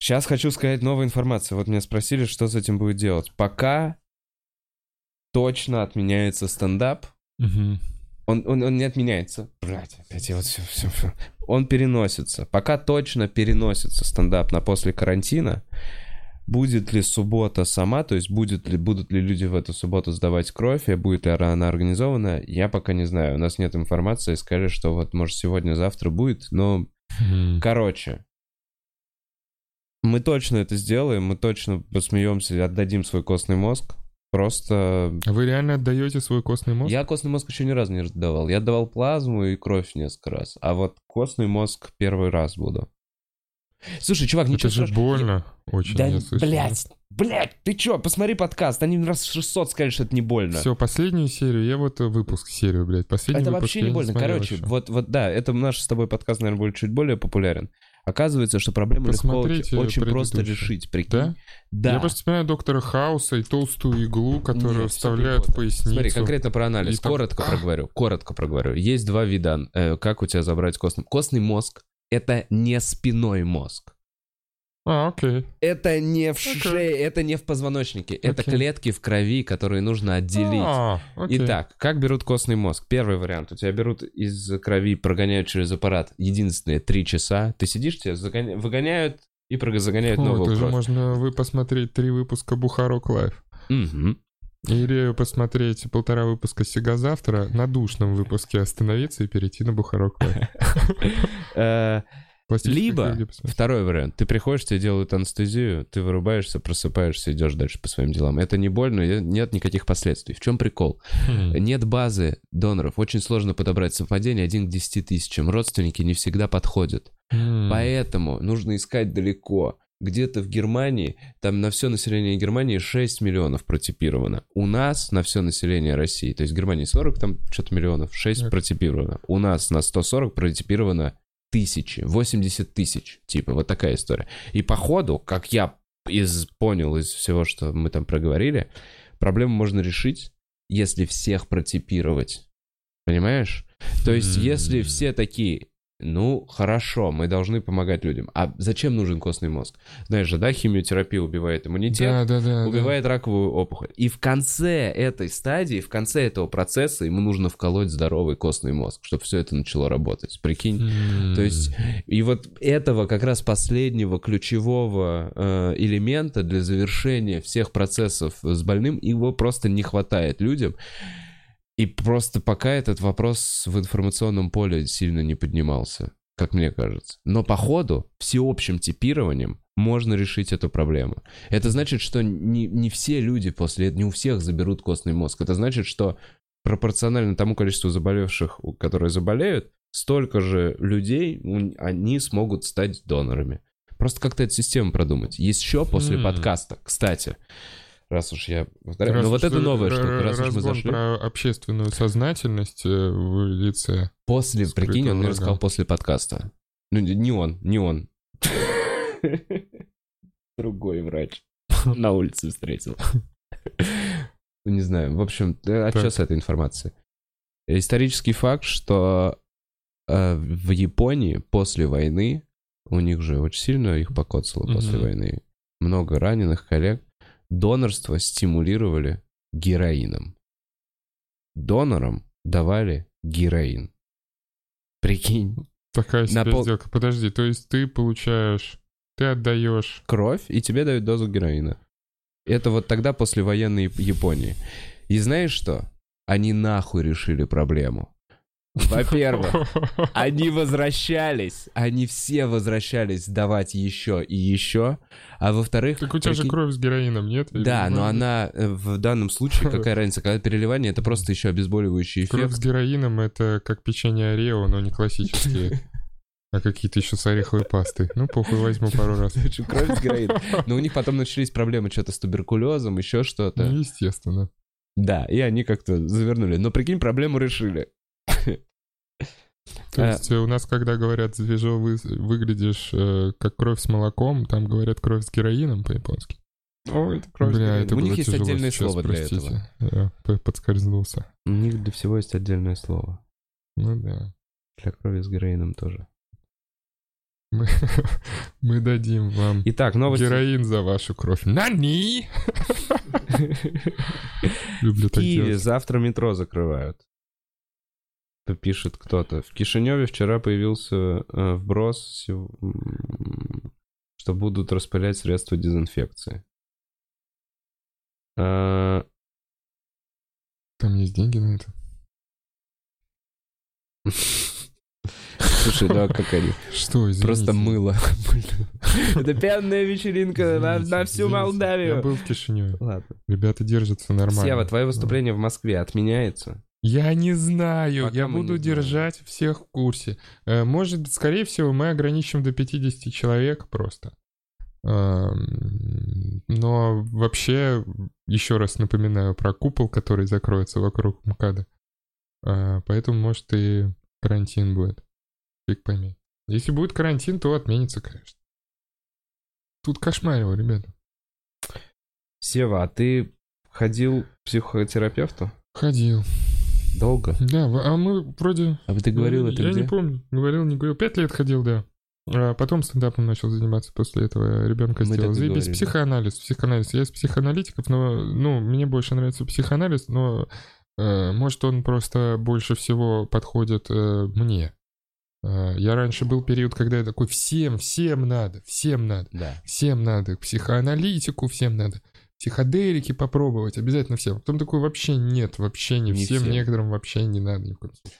Сейчас хочу сказать новую информацию. Вот меня спросили, что с этим будет делать. Пока точно отменяется стендап. Мгм. Он, он, он не отменяется. Блять, опять я вот все, все, все. Он переносится. Пока точно переносится стендап на после карантина. Будет ли суббота сама, то есть будет ли, будут ли люди в эту субботу сдавать кровь, и будет ли она организована, я пока не знаю. У нас нет информации, сказали, что вот, может, сегодня-завтра будет, но, Мгм. короче, мы точно это сделаем, мы точно посмеемся и отдадим свой костный мозг. Просто А Вы реально отдаете свой костный мозг? я костный мозг еще ни разу не отдавал. Я отдавал плазму и кровь несколько раз. А вот костный мозг первый раз буду. Слушай, чувак, Это ничего же страшного. больно очень. Да, я блядь, блядь, ты чё, посмотри подкаст. Они раз 600 сказали, что это не больно. Все, последнюю серию, я вот э, выпуск серию, блядь, последний это выпуск вообще я не больно. Короче, ещё. вот, вот да, это наш с тобой подкаст, наверное, будет чуть более популярен. Оказывается, что проблему легко очень просто предыдущий. решить, прикинь. Да? Да. Я просто вспоминаю доктора Хауса и толстую иглу, которую Нет, вставляют в поясницу. Смотри, конкретно про анализ. И там- Коротко <gasps> проговорю. Коротко проговорю. Есть два вида. э, как у тебя забрать костный... Костный мозг — это не спиной мозг. А, окей. Это не в Окей. шее, это не в позвоночнике. Это Окей. клетки в крови, которые нужно отделить. А, окей. Итак, как берут костный мозг? Первый вариант. У тебя берут из крови, прогоняют через аппарат. Единственное, три часа. Ты сидишь, тебя загоня- выгоняют и загоняют О, новую это же кровь. можно вы посмотреть три выпуска Бухарог Лайв. Мгм. Или посмотреть полтора выпуска Сега завтра, на душном выпуске остановиться и перейти на Бухарог Лайв. <laughs> Либо. Второй вариант. Ты приходишь, тебе делают анестезию, ты вырубаешься, просыпаешься, идешь дальше по своим делам. Это не больно, нет никаких последствий. В чем прикол? Хм. Нет базы доноров. Очень сложно подобрать совпадение один к 10 тысячам. Родственники не всегда подходят. М. Поэтому нужно искать далеко. Где-то в Германии, там на все население Германии 6 миллионов протипировано. У нас на все население России, то есть в Германии 40 там что-то миллионов, 6 Так. протипировано. У нас на 140 протипировано тысячи, 80 тысяч, типа, вот такая история. И походу, как я из, понял из всего, что мы там проговорили, проблему можно решить, если всех протипировать. Понимаешь? То есть, если все такие, ну, хорошо, мы должны помогать людям. А зачем нужен костный мозг? Знаешь же, да, химиотерапия убивает иммунитет, Да, да, да. да. убивает раковую опухоль. И в конце этой стадии, в конце этого процесса ему нужно вколоть здоровый костный мозг, чтобы все это начало работать. Прикинь? М. То есть, и вот этого как раз последнего ключевого э, элемента для завершения всех процессов с больным, его просто не хватает людям. И просто пока этот вопрос в информационном поле сильно не поднимался, как мне кажется. Но по ходу, всеобщим типированием можно решить эту проблему. Это значит, что не, не все люди после этого, не у всех заберут костный мозг. Это значит, что пропорционально тому количеству заболевших, которые заболеют, столько же людей, они смогут стать донорами. Просто как-то эту систему продумать. Еще после подкаста, кстати, раз уж я повторяю, Раз ну вот это новая р- штука, раз уж мы зашли. про общественную сознательность э, в лице. После, прикинь, он мне рассказал после подкаста. Ну, не- он, не он. Другой врач. <laughs> На улице встретил. Ну, Не знаю, в общем, что с этой информацией? Исторический факт, что э, в Японии после войны, у них же очень сильно их покоцало после войны, много раненых коллег, донорство стимулировали героином. Донорам давали героин. Прикинь, Такая себе пол- сделка. Подожди, то есть ты получаешь, ты отдаешь. кровь, и тебе дают дозу героина. Это вот тогда после военной Яп- Японии. И знаешь что? Они нахуй решили проблему. Во-первых, <laughs> они возвращались, они все возвращались давать еще и еще, а во-вторых... Так у тебя же кровь с героином, нет? Или Да, но она э, в данном случае, <laughs> какая разница, когда переливание, это просто еще обезболивающий Кровь эффект. с героином это как печенье Орео, но не классические, а какие-то еще с ореховой пастой. Ну, похуй, возьму пару раз. <laughs> Кровь с героином. Но у них потом начались проблемы что-то с туберкулезом, еще что-то. Ну, естественно. Да, и они как-то завернули. Но прикинь, проблему решили. То А. есть э, у нас, когда говорят, свежо вы- выглядишь э, как кровь с молоком, там говорят кровь с героином по-японски. О, это Бля, это У них есть отдельное сейчас, слово для простите. этого. Я подскользнулся. У них для всего есть отдельное слово. Ну да. Для крови с героином тоже. Мы, <laughs> мы дадим вам Итак, новости. героин за вашу кровь. Нани! <laughs> Люблю так Киеве завтра метро закрывают. Пишет кто-то. В Кишиневе вчера появился э, вброс, что будут распылять средства дезинфекции. А, Там есть деньги на это. Слушай, да, как они? Что, извините. Просто мыло. Это пьяная вечеринка на, всю извините. Я Молдавию. был в Кишиневе. Ладно. Ребята держатся нормально. Сева, твое выступление в Москве отменяется? Я не знаю, Пока я буду не знаем. держать всех в курсе. Э, Может, скорее всего, мы ограничим до 50 человек просто. Но вообще, еще раз напоминаю про купол, который закроется вокруг МКАДа. Э, Поэтому, может, и карантин будет. Фиг пойми. Если будет карантин, то отменится, конечно. Тут кошмарево, ребята. Сева, а ты ходил к психотерапевту? Ходил. Долго? Да, а мы вроде... А ты говорил это Я где? не помню. Говорил, не говорил. Пять лет ходил, да. А потом стендапом начал заниматься после этого. Ребенка Мы сделал. Заебись. говорили. Психоанализ. Психоанализ. Я из психоаналитиков, но, ну, мне больше нравится психоанализ, но, э, может, он просто больше всего подходит э, мне. Э, я раньше был период, когда я такой, всем, всем надо, всем надо. Да. Всем надо к психоаналитику, всем надо психоделики попробовать, обязательно всем. Потом такой вообще нет, вообще не, Не всем, всем. некоторым вообще не надо ни в коем случае.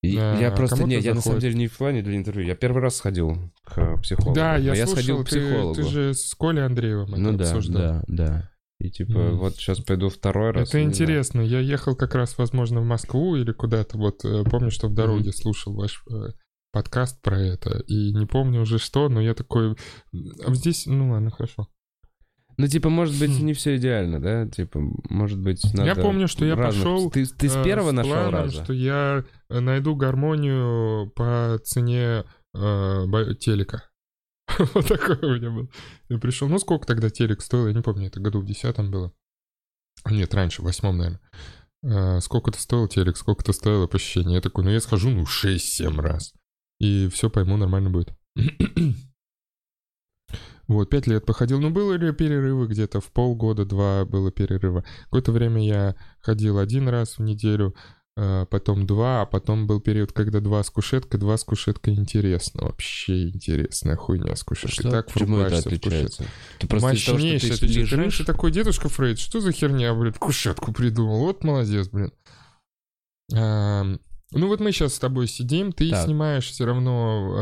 И Да, я просто не, я на самом деле не в плане для интервью. Я первый раз сходил к психологу. Да, я, я слушал, сходил к ты- психологу. Ты, же с Колей Андреевым это ну да, обсуждал. да, да. И типа, М. вот сейчас пойду второй раз. Это не знаю. интересно. Я ехал как раз, возможно, в Москву или куда-то. Вот э, помню, что в дороге слушал ваш э, подкаст про это. И не помню уже что, но я такой... А здесь, ну ладно, хорошо. Ну, типа, может быть, Хм. не все идеально, да? Типа, может быть, надо... Я помню, что я разных- пошел, Ты, ты с э, первого нашел планом, раза? что я э, найду гармонию по цене э, телека. <laughs> Вот такой у меня был. Я пришел, ну сколько тогда телек стоил, я не помню, это году в десятом было. Нет, раньше, в восьмом, наверное. Э, Сколько-то стоил телек, сколько-то стоило посещение. Я такой, ну я схожу, ну 6-7 раз. И все пойму, нормально будет. <clears throat> Вот, пять лет походил. Ну, было ли перерывы где-то в полгода-два было перерыва. Какое-то время я ходил один раз в неделю, э, потом два, а потом был период, когда два с кушеткой, два с кушеткой интересно. Вообще интересная хуйня с кушеткой. Что? Так Почему это отличается? Ты просто из-за того, что ты лежишь? раньше такой дедушка Фрейд, что за херня, блядь, кушетку придумал? Вот молодец, блин. Ну вот мы сейчас с тобой сидим, ты Так. снимаешь все равно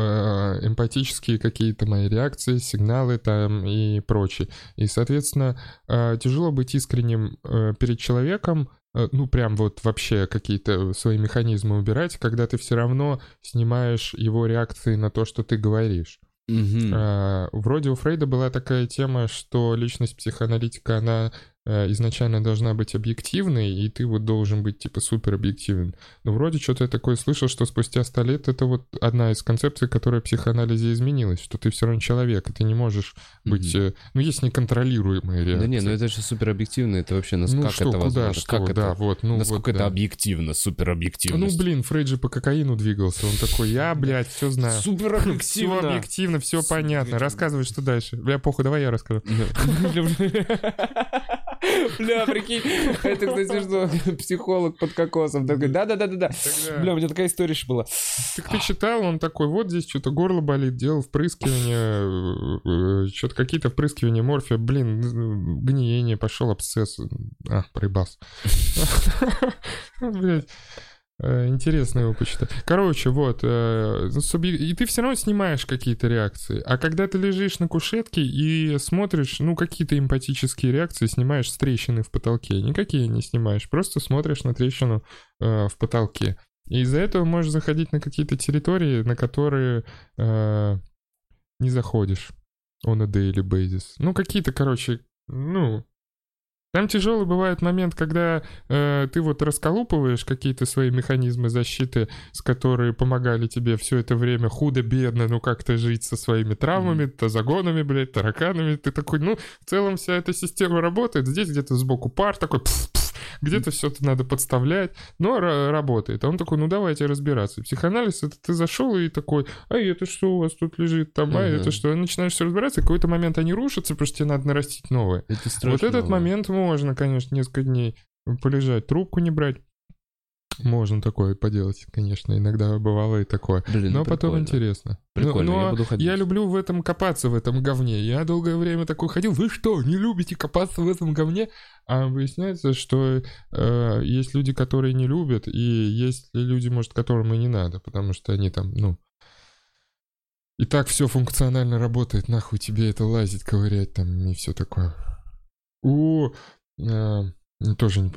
э, эмпатические какие-то мои реакции, сигналы там и прочее. И, соответственно, э, тяжело быть искренним э, перед человеком, э, ну прям вот вообще какие-то свои механизмы убирать, когда ты все равно снимаешь его реакции на то, что ты говоришь. Мгм. А, Вроде у Фрейда была такая тема, что личность психоаналитика, она э, изначально должна быть объективной, и ты вот должен быть типа супер объективен. Но вроде что-то я такое слышал, что спустя 100 лет это вот одна из концепций, которая в психоанализе изменилась, что ты все равно человек, и ты не можешь быть... Э, Ну, есть неконтролируемые реакции. Да не, ну это же супер объективно, это вообще, ну, Ну как что, это куда, возможно? что, как да, это? вот, ну Насколько вот, это да. объективно, супер Ну, объективно. блин, Фрейд же по кокаину двигался, он такой, я, блядь, все знаю. Супер Все объективно. объективно, все понятно. объективно. Рассказывай, что дальше. Бля, похуй, давай я расскажу. <laughs> <laughs> Бля, прикинь, это, кстати, <laughs> что психолог под кокосом такой, да-да-да-да-да. Бля, у меня такая история еще была. Так ты читал, он такой, вот здесь что-то горло болит, делал впрыскивание, что-то какие-то впрыскивания морфия, блин, гниение, пошел абсцесс. А, проебался. <laughs> Блядь. Э, Интересно его почитать. Короче, вот. э, субъек- И ты все равно снимаешь какие-то реакции. А когда ты лежишь на кушетке и смотришь, ну, какие-то эмпатические реакции, снимаешь с трещины в потолке. Никакие не снимаешь. Просто смотришь на трещину э, в потолке. И из-за этого можешь заходить на какие-то территории, на которые не заходишь on a daily basis. Ну, какие-то, короче, ну... Там тяжелый бывает момент, когда э, ты вот расколупываешь какие-то свои механизмы защиты, с которые помогали тебе все это время худо-бедно, ну как-то жить со своими травмами, тазагонами, блядь, тараканами. Ты такой, ну, в целом вся эта система работает. Здесь где-то сбоку пар такой, пф-пф, где-то все это надо подставлять, но ра- работает. А он такой, ну давайте разбираться. Психоанализ, это ты зашел и такой, а это что у вас тут лежит там, а это что? И начинаешь все разбираться, и в какой-то момент они рушатся, потому что тебе надо нарастить новое. Это Вот этот момент можно, конечно, несколько дней полежать, трубку не брать. Можно такое поделать, конечно. Иногда бывало и такое. Блин, Но ну, потом прикольно. интересно. Прикольно, Но, я но буду ходить. я люблю в этом копаться, в этом говне. Я долгое время такой ходил. Вы что, не любите копаться в этом говне? А выясняется, что э, есть люди, которые не любят, и есть люди, может, которым и не надо, потому что они там, ну... И так все функционально работает, нахуй тебе это лазить, ковырять там и все такое. У... э, тоже не...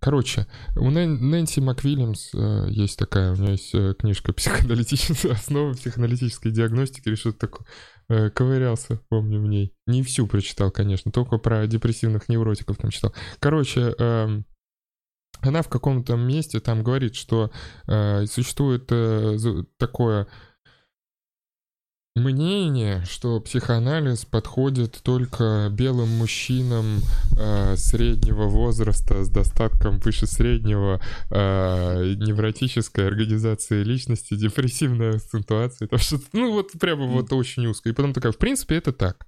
Короче, у Нэн- Нэнси МакВильямс э, есть такая, у нее есть э, книжка «Психоаналитическая <laughs> основа психоаналитической диагностики» или что-то такое. Э, ковырялся, помню, в ней. Не всю прочитал, конечно, только про депрессивных невротиков там читал. Короче, эм, она в каком-то месте там говорит, что э, существует э, такое мнение, что психоанализ подходит только белым мужчинам э, среднего возраста с достатком выше среднего э, невротической организации личности, депрессивная ситуация, там что-то, ну вот прямо вот очень узко. И потом такая, в принципе, это так.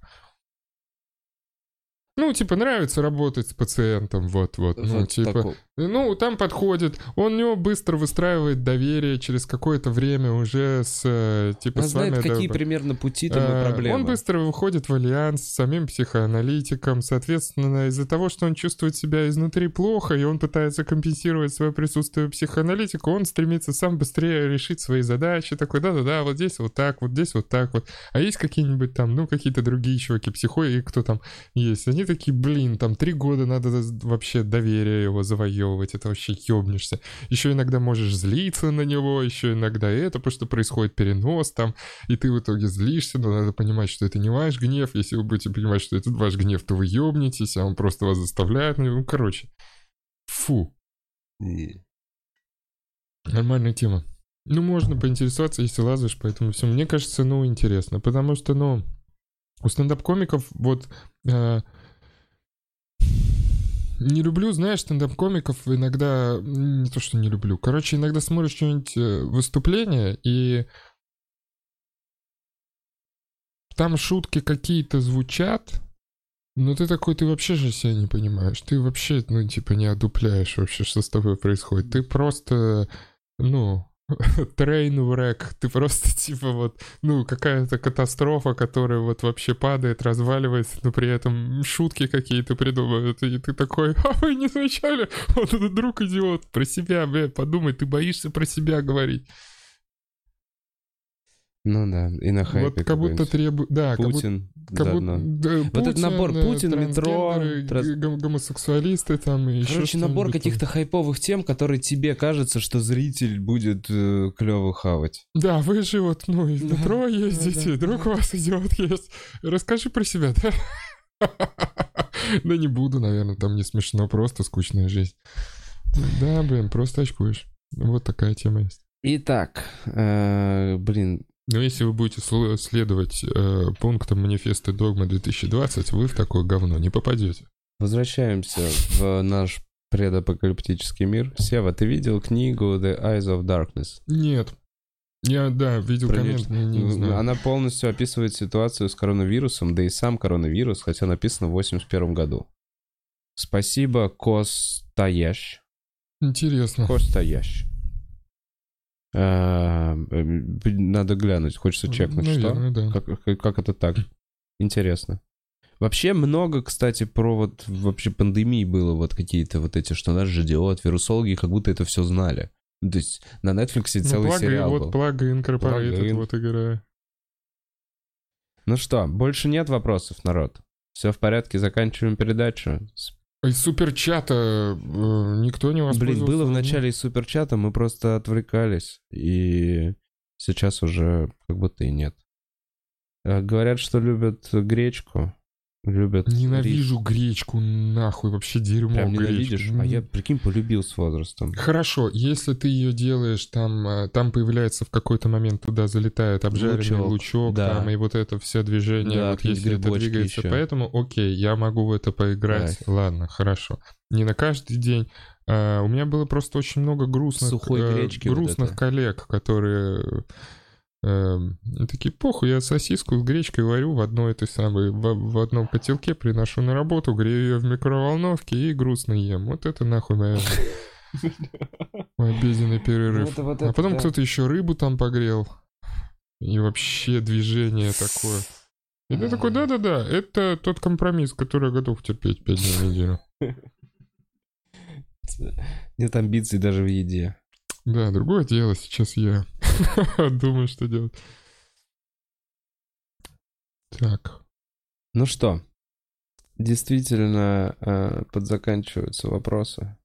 Ну, типа, нравится работать с пациентом, вот-вот. Ну, Вот типа, такой. ну, там подходит, он у него быстро выстраивает доверие через какое-то время уже с, э, типа, Он с вами... знает, какие да, примерно пути там и Э, проблемы. Он быстро выходит в альянс с самим психоаналитиком. Соответственно, из-за того, что он чувствует себя изнутри плохо, и он пытается компенсировать свое присутствие психоаналитика, он стремится сам быстрее решить свои задачи. Такой, да-да-да, вот здесь вот так, вот здесь вот так вот. А есть какие-нибудь там, ну, какие-то другие чуваки, психои, кто там есть. Они такие, блин, там три года надо вообще доверие его завоевывать. Это вообще ёбнешься. Еще иногда можешь злиться на него, еще иногда это, потому что происходит перенос там, и ты в итоге злишься, но надо понимать, что это не ваш гнев. Если вы будете понимать, что это ваш гнев, то вы ёбнетесь, а он просто вас заставляет. Ну, короче. Фу. И- Нормальная тема. Ну, можно поинтересоваться, если лазаешь по этому всему. Мне кажется, ну, интересно. Потому что, ну, у стендап-комиков вот... э, не люблю, знаешь, стендап-комиков иногда... Не то, что не люблю. Короче, иногда смотришь что-нибудь э, выступление, и... Там шутки какие-то звучат, но ты такой, ты вообще же себя не понимаешь. Ты вообще, ну, типа, не одупляешь вообще, что с тобой происходит. Ты просто, ну, <laughs> трейн врек. Ты просто, типа, вот, ну, какая-то катастрофа, которая вот вообще падает, разваливается, но при этом шутки какие-то придумывают. И ты такой, а вы не замечали? Вот этот друг идиот. Про себя, бля, подумай, ты боишься про себя говорить. Ну да, и на хайпе вот как будто требует... Да, Путин как будто, заодно. да, Вот этот набор э, Путин, метро, транс- гомосексуалисты там и еще Короче, набор что-нибудь там. каких-то хайповых тем, которые тебе кажется, что зритель будет э, клево хавать. Да, вы же вот, ну, и в метро ездите, друг у вас идиот есть. Расскажи про себя, да? <laughs> Да не буду, наверное, там не смешно, просто скучная жизнь. Да, блин, просто очкуешь. Вот такая тема есть. Итак, э, блин, Но если вы будете сл- следовать э, пунктам манифеста Догма 2020, вы в такое говно не попадете. возвращаемся в наш предапокалиптический мир. Сева, ты видел книгу The Eyes of Darkness? Нет. Я, да, видел Про коммент, не, не знаю. Она полностью описывает ситуацию с коронавирусом, да и сам коронавирус, хотя написано в 81 году. Спасибо, Костаящ. Интересно. Костаящ. А, э, Надо глянуть, хочется чекнуть, Наверное, что? да. Как, как- как это так? Интересно. Вообще много, кстати, про вот вообще пандемии было вот какие-то вот эти, что нас ждет, вирусологи как будто это все знали. Ну, То есть на Netflix Ну, целый плагин, сериал вот был. плагин Incorporated Плагин. вот играю. Ну что, больше нет вопросов, народ? Все в порядке, заканчиваем передачу. С- Из суперчата э, никто не воспользовался. Блин, было в начале из суперчата, мы просто отвлекались, и сейчас уже как будто и нет. Э, Говорят, что любят гречку, любят Ненавижу гречку, нахуй, вообще дерьмо. Прям ненавидишь? А я, прикинь, полюбил с возрастом. Хорошо, если ты ее делаешь, там, э, там появляется в какой-то момент туда залетает обжаренный Лучок, лучок, да. там, и вот это все движение, Да, вот если это двигается, еще. поэтому окей, я могу в это поиграть, Кайф. ладно, хорошо. Не на каждый день. А, у меня было просто очень много грустных, Сухой э, гречки вот грустных это. коллег, которые э, такие, похуй, я сосиску с гречкой варю в одной этой самой, в, в одном котелке, приношу на работу, грею ее в микроволновке и грустно ем. Вот это нахуй моя жизнь. Обеденный перерыв. Это вот а это потом да. кто-то еще рыбу там погрел. И вообще движение такое. И ты такой, да-да-да, это тот компромисс, который я готов терпеть пять дней в неделю. Нет амбиций даже в еде. Да, другое дело, сейчас я <laughs> думаю, что делать. Так, Ну что, действительно э, подзаканчиваются вопросы.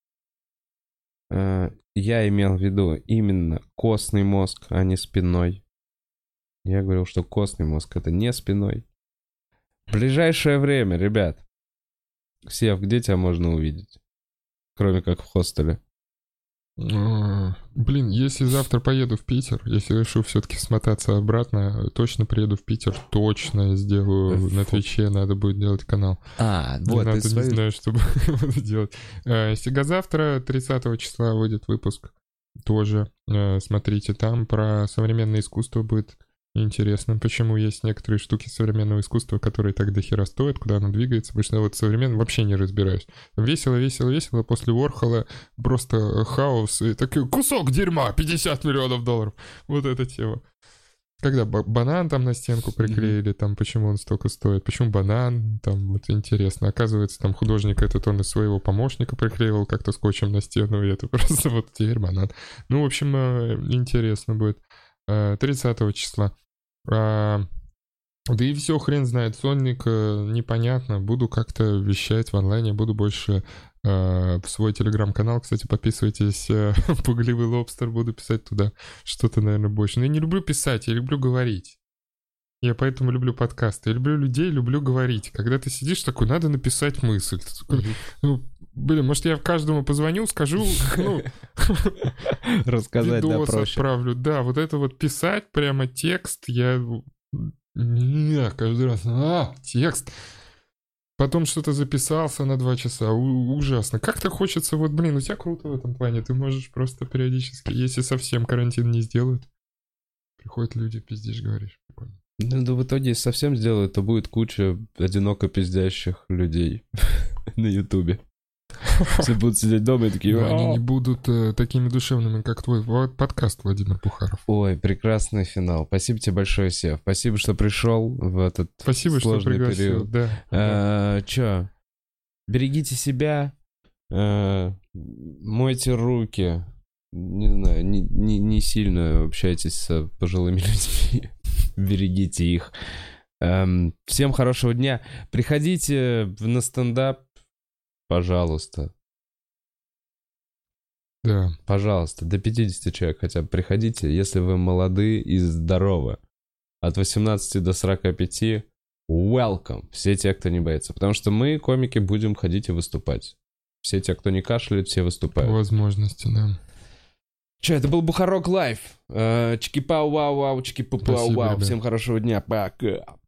Э, я имел в виду именно костный мозг, а не спинной. Я говорил, что костный мозг это не спиной. В ближайшее время, ребят. Сев, где тебя можно увидеть? Кроме как в хостеле. А, Блин, если завтра поеду в Питер, если решу все-таки смотаться обратно, точно приеду в Питер, точно сделаю на Фу. Твиче, надо будет делать канал. А, Не надо, не знаю, что <laughs> буду делать. Э, Сега завтра, 30 числа, выйдет выпуск. Тоже э, смотрите, там про современное искусство будет интересно. Почему есть некоторые штуки современного искусства, которые так дохера стоят, куда оно двигается, что я вот современно вообще не разбираюсь. Весело, весело, весело. После Уорхола просто хаос и такой кусок дерьма, 50 миллионов долларов. Вот эта тема. Когда ба- банан там на стенку приклеили, там почему он столько стоит, почему банан, там вот интересно. Оказывается, там художник этот он из своего помощника приклеивал как-то скотчем на стену, и это <laughs> просто вот теперь банан. Ну, в общем, э, интересно будет. Э, 30 числа. А, Да и все, хрен знает, Сонник э, непонятно. Буду как-то вещать в онлайне, буду больше э, в свой телеграм-канал. Кстати, подписывайтесь, э, <laughs> Пугливый Лобстер, буду писать туда что-то, наверное, больше. Но я не люблю писать, я люблю говорить. Я поэтому люблю подкасты. Я люблю людей, люблю говорить. Когда ты сидишь такой, надо написать мысль. Такой, ну, блин, может, я каждому позвоню, скажу, ну, <laughs> Рассказать, да, проще. отправлю. Да, вот это вот писать прямо текст, я... Не, каждый раз, а, текст. Потом что-то записался на два часа, У- ужасно. Как-то хочется, вот, блин, у тебя круто в этом плане, ты можешь просто периодически, если совсем карантин не сделают, приходят люди, пиздишь, говоришь. Прикольно. Ну, да в итоге, если совсем сделают, то будет куча одиноко пиздящих людей <laughs> на Ютубе. Все будут сидеть дома и такие... Да, они «А». не будут э, такими душевными, как твой подкаст, Владимир Пухаров. Ой, прекрасный финал. Спасибо тебе большое, Сев. Спасибо, что пришел в этот Спасибо, что сложный пригласил. период. Да. да. А, Чё? Берегите себя, э, мойте руки, не знаю, не, не, не сильно общайтесь с пожилыми <laughs> людьми, берегите их. Эм, всем хорошего дня. Приходите на стендап, пожалуйста. да. Пожалуйста, до 50 человек хотя бы приходите, если вы молоды и здоровы. От 18 до 45 welcome. Все те, кто не боится. Потому что мы, комики, будем ходить и выступать. Все те, кто не кашляет, все По выступают. возможности, да. Че, это был Бухарог Лайв. Э, Чики-пау-вау-вау, ребят. Всем хорошего дня. Пока.